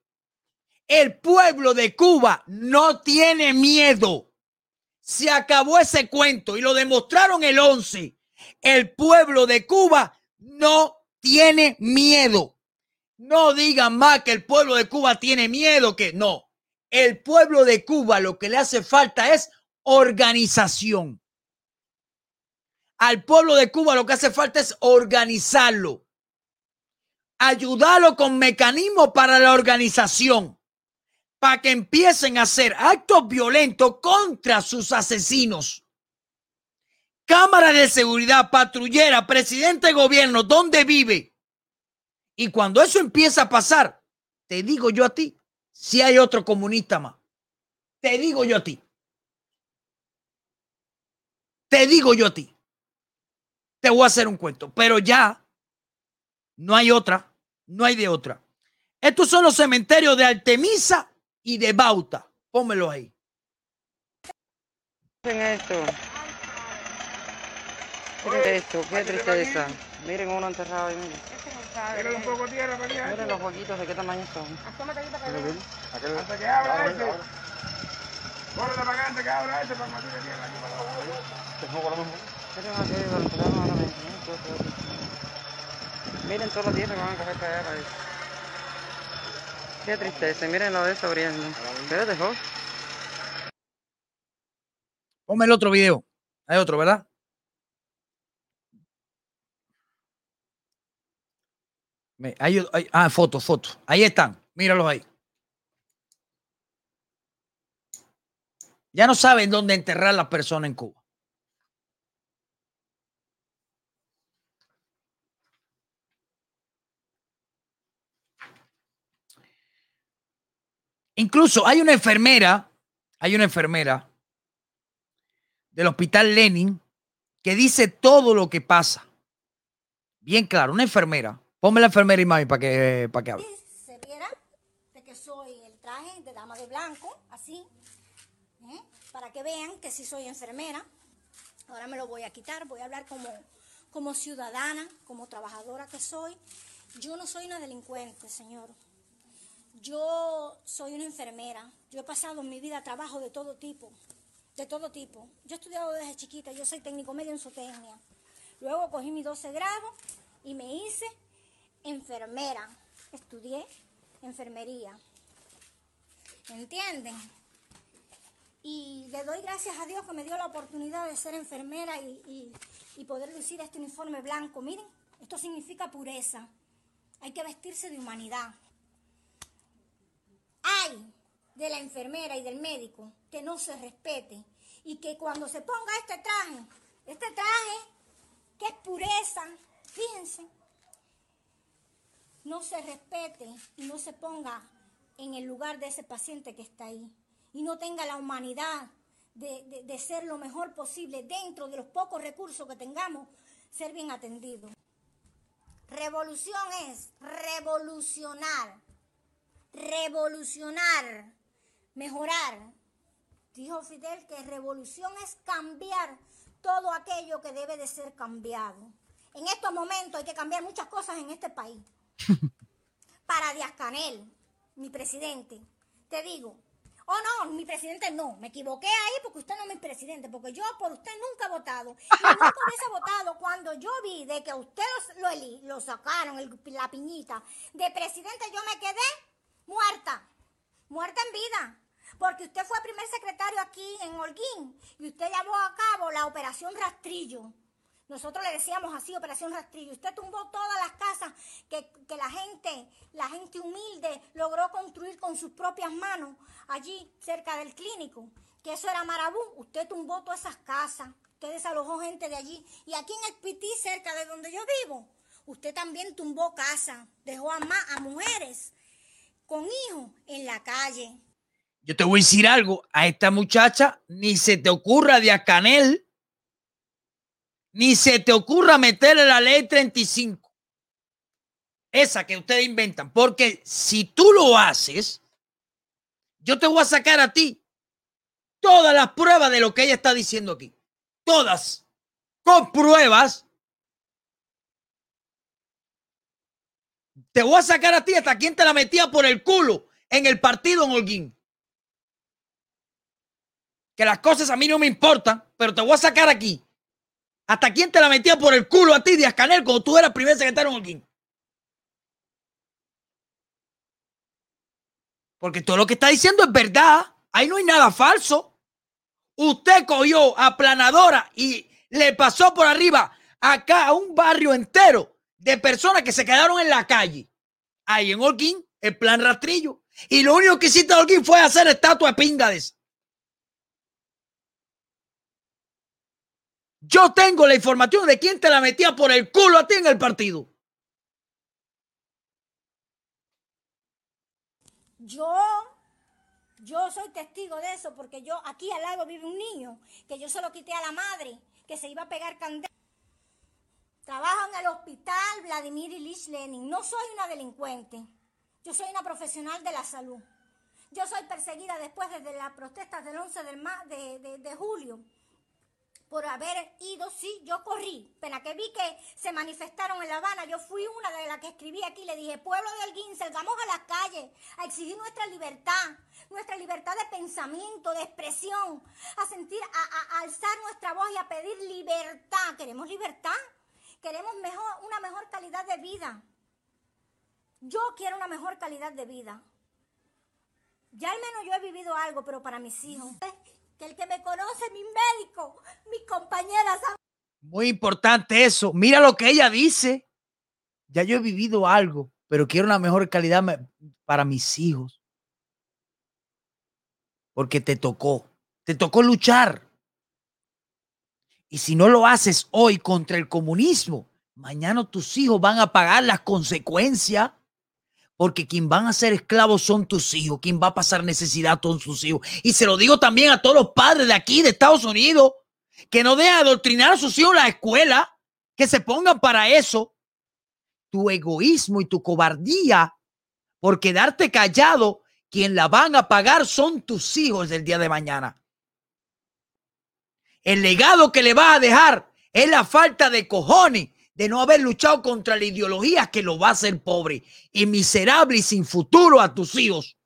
El pueblo de Cuba no tiene miedo. Se acabó ese cuento y lo demostraron el 11. El pueblo de Cuba no tiene miedo. No digan más que el pueblo de Cuba tiene miedo, que no. El pueblo de Cuba lo que le hace falta es organización. Al pueblo de Cuba lo que hace falta es organizarlo. Ayudarlo con mecanismos para la organización para que empiecen a hacer actos violentos contra sus asesinos. Cámara de seguridad, patrullera, presidente de gobierno, ¿dónde vive? Y cuando eso empieza a pasar, te digo yo a ti, si hay otro comunista más, te digo yo a ti. Te digo yo a ti. Te voy a hacer un cuento, pero ya no hay otra, no hay de otra. Estos son los cementerios de Artemisa y de Bauta. Pónmelo ahí. Miren esto. Miren esto, qué tristeza. Miren uno enterrado ahí, miren. Tírale un poco de tierra para allá. Miren los huequitos de qué tamaño son. Hasta que abra ese. Para acá que abra ese para que no tire tierra aquí para abajo. Miren aquello, lo enterraron ahora mismo. ¿eh? Todo, todo, todo. Miren toda la tierra que van a coger para allá. Para eso. Qué tristeza, miren lo de eso abriendo. ¿Qué lo dejó? Ponme el otro video. Hay otro, ¿verdad? Me- hay- hay- ah, fotos, fotos. Ahí están. Míralos ahí. Ya no saben dónde enterrar las personas en Cuba. Incluso hay una enfermera, hay una enfermera del hospital Lenin que dice todo lo que pasa. Bien claro, una enfermera. Ponme la enfermera y mami para que, para que hable. se viera de que soy el traje de dama de blanco, así, ¿eh? para que vean que sí soy enfermera. Ahora me lo voy a quitar, voy a hablar como, como ciudadana, como trabajadora que soy. Yo no soy una delincuente, señor. Yo soy una enfermera. Yo he pasado en mi vida trabajo de todo tipo, de todo tipo. Yo he estudiado desde chiquita, yo soy técnico medio en zootecnia. Luego cogí mi 12 grado y me hice enfermera. Estudié enfermería. ¿Entienden? Y le doy gracias a Dios que me dio la oportunidad de ser enfermera y- y poder lucir este uniforme blanco. Miren, esto significa pureza. Hay que vestirse de humanidad. Hay de la enfermera y del médico que no se respete y que cuando se ponga este traje, este traje que es pureza, fíjense, no se respete y no se ponga en el lugar de ese paciente que está ahí y no tenga la humanidad de, de- ser lo mejor posible dentro de los pocos recursos que tengamos, ser bien atendido. Revolución es revolucionar, revolucionar, mejorar. Dijo Fidel que revolución es cambiar todo aquello que debe de ser cambiado. En estos momentos hay que cambiar muchas cosas en este país para Díaz Canel, mi presidente. Te digo, oh no, mi presidente no, me equivoqué ahí porque usted no es mi presidente, porque yo por usted nunca he votado. Y nunca hubiese votado cuando yo vi de que usted lo, lo, lo sacaron, el- la piñita, de presidente, yo me quedé muerta, muerta en vida. Porque usted fue primer secretario aquí en Holguín y usted llevó a cabo la operación Rastrillo. Nosotros le decíamos así, Operación Rastrillo. Usted tumbó todas las casas que, que la gente, la gente humilde logró construir con sus propias manos allí cerca del clínico. Que eso era Marabú. Usted tumbó todas esas casas. Usted desalojó gente de allí. Y aquí en el Pití, cerca de donde yo vivo, usted también tumbó casa. Dejó a, ma- a mujeres con hijos en la calle. Yo te voy a decir algo. A esta muchacha ni se te ocurra de a Canel, ni se te ocurra meterle la ley 35. Esa que ustedes inventan. Porque si tú lo haces, yo te voy a sacar a ti todas las pruebas de lo que ella está diciendo aquí. Todas. Con pruebas. Te voy a sacar a ti hasta quien te la metía por el culo en el partido en Holguín. Que las cosas a mí no me importan, pero te voy a sacar aquí. ¿Hasta quién te la metía por el culo a ti, Díaz Canel, cuando tú eras primer secretario en Holguín? Porque todo lo que está diciendo es verdad. Ahí no hay nada falso. Usted cogió a Planadora y le pasó por arriba acá a un barrio entero de personas que se quedaron en la calle. Ahí en Holguín, el plan rastrillo. Y lo único que hiciste Holguín fue hacer estatua de pinga de. Yo tengo la información de quién te la metía por el culo a ti en el partido. Yo, yo soy testigo de eso porque yo aquí al lado vive un niño que yo se lo quité a la madre, que se iba a pegar candela. Trabajo en el hospital Vladimir Ilich Lenin. No soy una delincuente. Yo soy una profesional de la salud. Yo soy perseguida después desde las protestas del 11 del ma- de, de- de julio por haber ido, sí, yo corrí. Pena que vi que se manifestaron en La Habana, yo fui una de las que escribí aquí, le dije, pueblo de Holguín, salgamos a las calles a exigir nuestra libertad, nuestra libertad de pensamiento, de expresión, a sentir, a alzar nuestra voz y a pedir libertad. ¿Queremos libertad? Queremos mejor, una mejor calidad de vida. Yo quiero una mejor calidad de vida. Ya al menos yo he vivido algo, pero para mis hijos. Que el que me conoce, mi médico, mis compañeras, saben Muy importante eso. Mira lo que ella dice. Ya yo he vivido algo, pero quiero una mejor calidad para mis hijos. Porque te tocó. Te tocó luchar. Y si no lo haces hoy contra el comunismo, mañana tus hijos van a pagar las consecuencias. Porque quien van a ser esclavos son tus hijos. Quien va a pasar necesidad son sus hijos. Y se lo digo también a todos los padres de aquí, de Estados Unidos, que no dejen adoctrinar a sus hijos en la escuela, que se pongan para eso. Tu egoísmo y tu cobardía por quedarte callado, quien la van a pagar son tus hijos del día de mañana. El legado que le vas a dejar es la falta de cojones de no haber luchado contra la ideología que lo va a hacer pobre y miserable y sin futuro a tus hijos.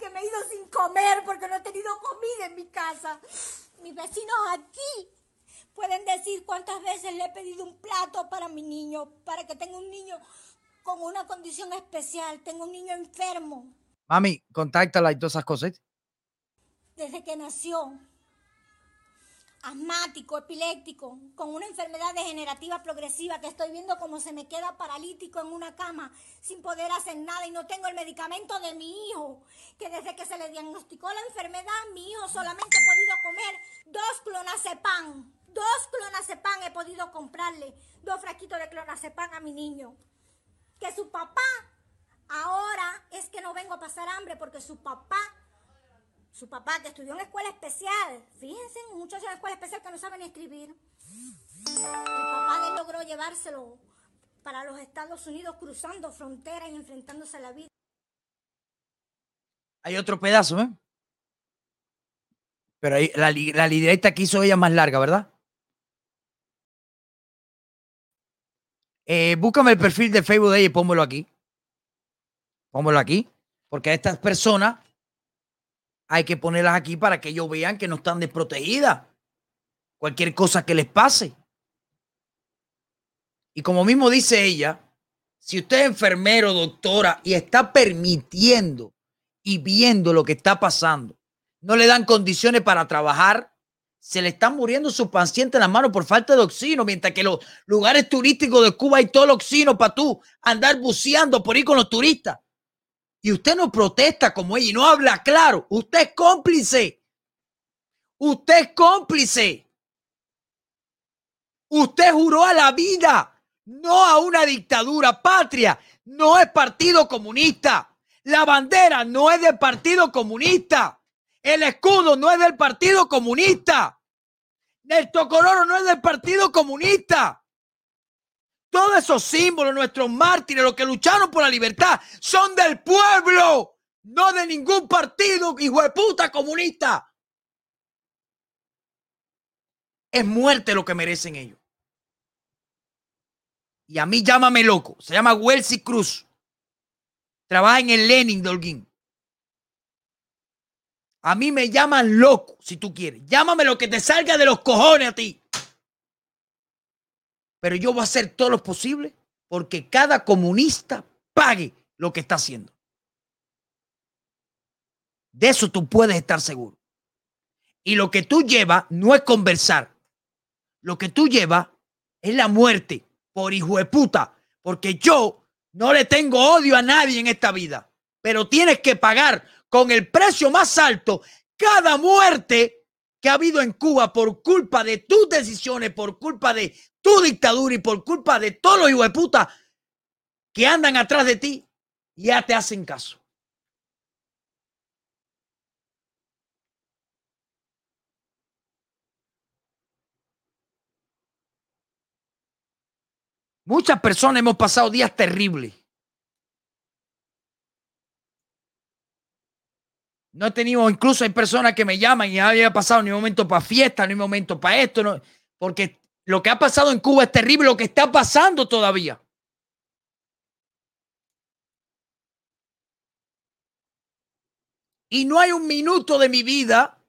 que me he ido sin comer porque no he tenido comida en mi casa. Mis vecinos aquí pueden decir cuántas veces le he pedido un plato para mi niño, para que tenga un niño con una condición especial. Tengo un niño enfermo Mami, contáctala y todas esas cosas. Desde que nació. Asmático, epiléptico, con una enfermedad degenerativa progresiva que estoy viendo como se me queda paralítico en una cama sin poder hacer nada y no tengo el medicamento de mi hijo, que desde que se le diagnosticó la enfermedad, mi hijo solamente ha podido comer dos clonazepam, dos clonazepam he podido comprarle, dos frasquitos de clonazepam a mi niño. Que su papá, ahora es que no vengo a pasar hambre porque su papá su papá, que estudió en escuela especial, fíjense, un muchacho en escuela especial que no sabe ni escribir. El papá de logró llevárselo para los Estados Unidos cruzando fronteras y enfrentándose a la vida. Hay otro pedazo, ¿eh? Pero ahí, la, la lidereta que hizo ella más larga, ¿verdad? Eh, búscame el perfil de Facebook de ella y pónmelo aquí. Pónmelo aquí. Porque a estas personas hay que ponerlas aquí para que ellos vean que no están desprotegidas. Cualquier cosa que les pase. Y como mismo dice ella, si usted es enfermero, doctora, y está permitiendo y viendo lo que está pasando, no le dan condiciones para trabajar, se le están muriendo sus pacientes en las manos por falta de oxígeno, mientras que los lugares turísticos de Cuba hay todo el oxígeno para tú andar buceando por ir con los turistas. Y usted no protesta como ella y no habla claro. Usted es cómplice. Usted es cómplice. Usted juró a la vida, no a una dictadura. Patria no es partido comunista. La bandera no es del partido comunista. El escudo no es del partido comunista. El tocororo no es del partido comunista. Todos esos símbolos, nuestros mártires, los que lucharon por la libertad, son del pueblo, no de ningún partido, hijo de puta comunista. Es muerte lo que merecen ellos. Y a mí llámame loco. Se llama Welsi Cruz. Trabaja en el Lenin de Holguín. A mí me llaman loco, si tú quieres. Llámame lo que te salga de los cojones a ti. Pero yo voy a hacer todo lo posible porque cada comunista pague lo que está haciendo. De eso tú puedes estar seguro. Y lo que tú llevas no es conversar. Lo que tú llevas es la muerte por hijo de puta. Porque yo no le tengo odio a nadie en esta vida. Pero tienes que pagar con el precio más alto cada muerte que ha habido en Cuba por culpa de tus decisiones, por culpa de tu dictadura y por culpa de todos los hijos de puta que andan atrás de ti, ya te hacen caso. Muchas personas hemos pasado días terribles. No he tenido, incluso hay personas que me llaman y ya había pasado ni un momento para fiesta, ni un momento para esto, porque lo que ha pasado en Cuba es terrible, lo que está pasando todavía. Y no hay un minuto de mi vida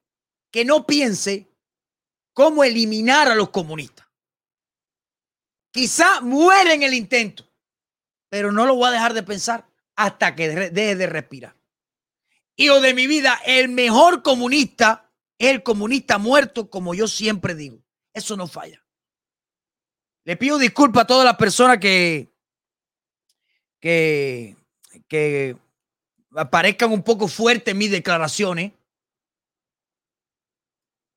que no piense cómo eliminar a los comunistas. Quizá muere en el intento, pero no lo voy a dejar de pensar hasta que deje de respirar. Hijo de mi vida, el mejor comunista es el comunista muerto, como yo siempre digo. Eso no falla. Le pido disculpas a todas las personas que, que, que parezcan un poco fuertes mis declaraciones,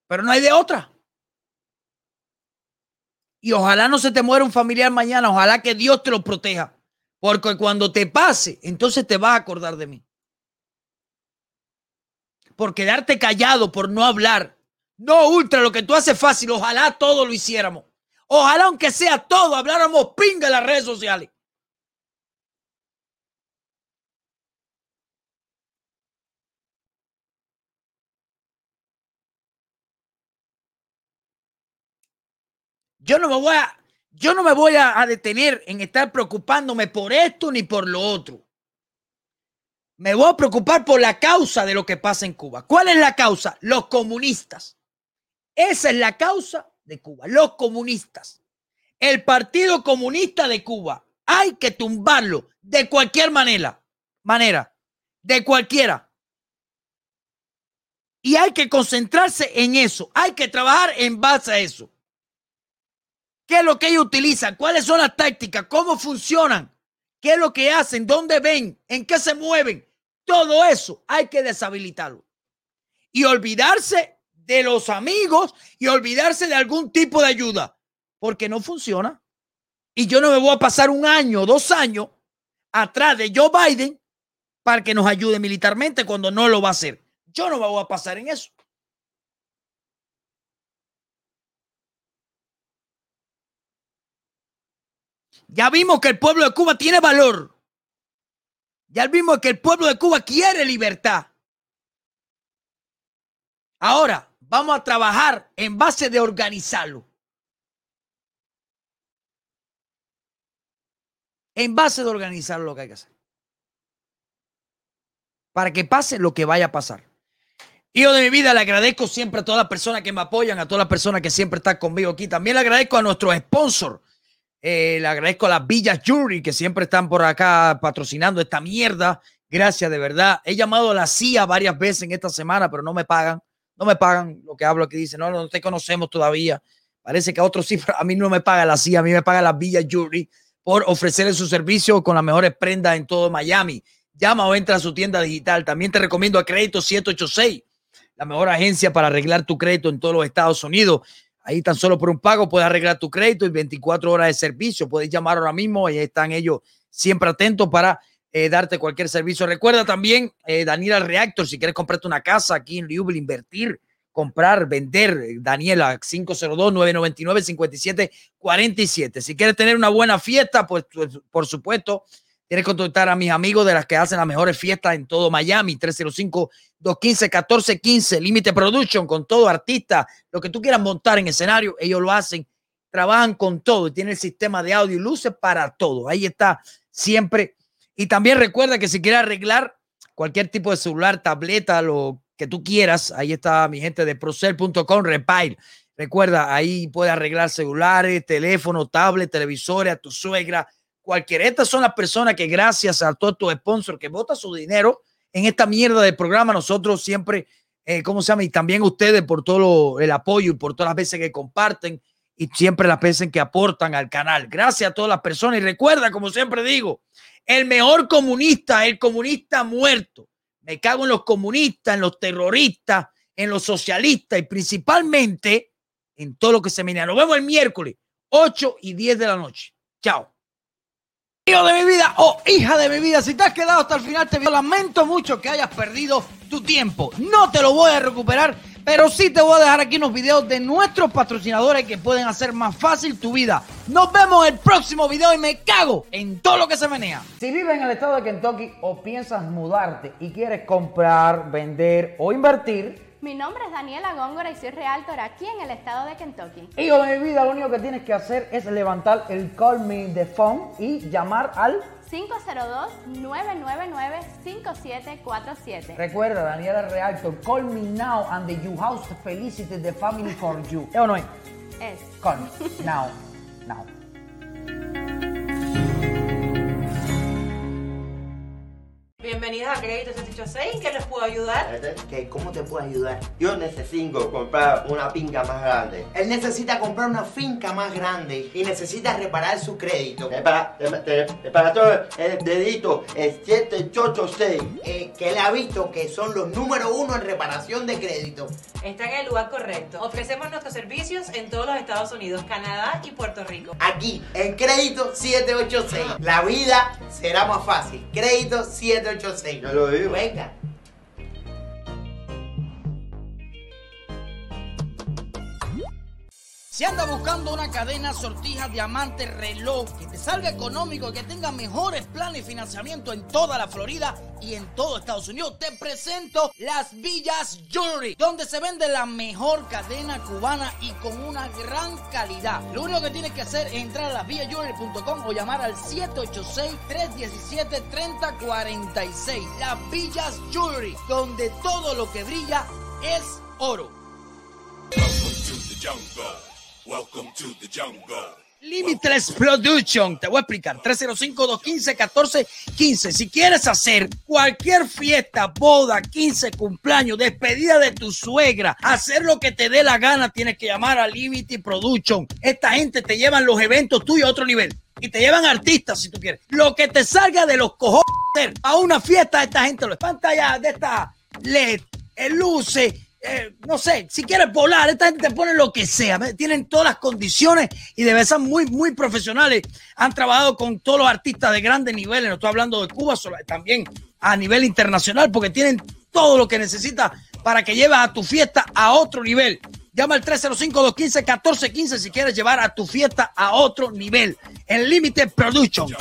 pero no hay de otra. Y ojalá no se te muera un familiar mañana, ojalá que Dios te lo proteja, porque cuando te pase, entonces te vas a acordar de mí. Por quedarte callado, por no hablar. No, Ultra, lo que tú haces fácil, ojalá todo lo hiciéramos. Ojalá, aunque sea todo, habláramos pinga en las redes sociales. Yo no me voy a, yo no me voy a, a, detener en estar preocupándome por esto ni por lo otro. Me voy a preocupar por la causa de lo que pasa en Cuba. ¿Cuál es la causa? Los comunistas. Esa es la causa de Cuba. Los comunistas. El Partido Comunista de Cuba. Hay que tumbarlo de cualquier manera. Manera. De cualquiera. Y hay que concentrarse en eso. Hay que trabajar en base a eso. ¿Qué es lo que ellos utilizan? ¿Cuáles son las tácticas? ¿Cómo funcionan? ¿Qué es lo que hacen? ¿Dónde ven? ¿En qué se mueven? Todo eso hay que deshabilitarlo. Y olvidarse de los amigos y olvidarse de algún tipo de ayuda, porque no funciona. Y yo no me voy a pasar un año, dos años atrás de Joe Biden para que nos ayude militarmente cuando no lo va a hacer. Yo no me voy a pasar en eso. Ya vimos que el pueblo de Cuba tiene valor. Ya vimos que el pueblo de Cuba quiere libertad. Ahora vamos a trabajar en base de organizarlo. En base de organizar lo que hay que hacer. Para que pase lo que vaya a pasar. Hijo de mi vida, le agradezco siempre a todas las personas que me apoyan, a todas las personas que siempre están conmigo aquí. También le agradezco a nuestros sponsors eh, le agradezco a las Villas Jury que siempre están por acá patrocinando esta mierda. Gracias, de verdad. He llamado a la CIA varias veces en esta semana, pero no me pagan. No me pagan lo que hablo aquí. Dice, no, no te conocemos todavía. Parece que a otros sí, a mí no me paga la CIA, a mí me paga las Villas Jury por ofrecerle su servicio con las mejores prendas en todo Miami. Llama o entra a su tienda digital. También te recomiendo a Crédito 786, la mejor agencia para arreglar tu crédito en todos los Estados Unidos. Ahí tan solo por un pago puedes arreglar tu crédito y 24 horas de servicio. Puedes llamar ahora mismo y están ellos siempre atentos para eh, darte cualquier servicio. Recuerda también, eh, Daniela Reactor, si quieres comprarte una casa aquí en Louisville, invertir, comprar, vender, eh, Daniela 502-999-5747. Si quieres tener una buena fiesta, pues, pues por supuesto, Tienes que contactar a mis amigos de las que hacen las mejores fiestas en todo Miami, 305-215-1415, Límite Production, con todo artista, lo que tú quieras montar en escenario, ellos lo hacen, trabajan con todo y tienen el sistema de audio y luces para todo. Ahí está siempre. Y también recuerda que si quieres arreglar cualquier tipo de celular, tableta, lo que tú quieras, ahí está mi gente de procel.com, Repair. Recuerda, ahí puedes arreglar celulares, teléfonos, tablet, televisores, a tu suegra, cualquiera. Estas son las personas que gracias a todos tus sponsors que votan su dinero en esta mierda de programa, nosotros siempre, eh, ¿cómo se llama? Y también ustedes por todo el apoyo y por todas las veces que comparten y siempre las veces que aportan al canal. Gracias a todas las personas. Y recuerda, como siempre digo, el mejor comunista, el comunista muerto. Me cago en los comunistas, en los terroristas, en los socialistas y principalmente en todo lo que se viene. Nos vemos el miércoles, 8 y 10 de la noche. Chao. De mi vida o hija de mi vida, si te has quedado hasta el final, te lamento mucho que hayas perdido tu tiempo. No te lo voy a recuperar Pero sí te voy a dejar aquí unos videos de nuestros patrocinadores que pueden hacer más fácil tu vida. Nos vemos en el próximo video y me cago en todo lo que se menea. Si vives en el estado de Kentucky o piensas mudarte y quieres comprar, vender o invertir, Mi nombre es Daniela Góngora y soy realtor aquí en el estado de Kentucky. hijo de mi vida, lo único que tienes que hacer es levantar el call me de phone y llamar al 502-999-5747. Recuerda, Daniela Realtor, call me now and the you house felicity the family for you. ¿Eh o no es? Es. Call me now, now. Bienvenidos a Crédito 786. ¿En qué les puedo ayudar? ¿Qué? ¿Cómo te puedo ayudar? Yo necesito comprar una finca más grande. Él necesita comprar una finca más grande y necesita reparar su crédito. Para, para todo el dedito es 7886. Eh, que él ha visto que son los número uno en reparación de crédito. Está en el lugar correcto. Ofrecemos nuestros servicios en todos los Estados Unidos, Canadá y Puerto Rico. Aquí, en Crédito 786. La vida será más fácil. Crédito 786. Yo lo digo. Venga. Si andas buscando una cadena, sortija, diamante, reloj, que te salga económico y que tenga mejores planes y financiamiento en toda la Florida y en todo Estados Unidos, te presento Las Villas Jewelry, donde se vende la mejor cadena cubana y con una gran calidad. Lo único que tienes que hacer es entrar a lasvillasjewelry.com o llamar al 786-317-3046. Las Villas Jewelry, donde todo lo que brilla es oro. Limitless Production. Te voy a explicar. 305-215-1415. Si quieres hacer cualquier fiesta, boda, 15, cumpleaños, despedida de tu suegra, hacer lo que te dé la gana, tienes que llamar a Liberty Production. Esta gente te llevan los eventos tuyos a otro nivel. Y te llevan artistas si tú quieres. Lo que te salga de los cojones a una fiesta, esta gente lo pantalla de esta LED, luces, eh, no sé, si quieres volar, esta gente te pone lo que sea. Tienen todas las condiciones y deben ser muy, muy profesionales. Han trabajado con todos los artistas de grandes niveles. No estoy hablando de Cuba, solo, también a nivel internacional, porque tienen todo lo que necesitas para que lleves a tu fiesta a otro nivel. Llama al 305-215-1415 si quieres llevar a tu fiesta a otro nivel. En Limited Production.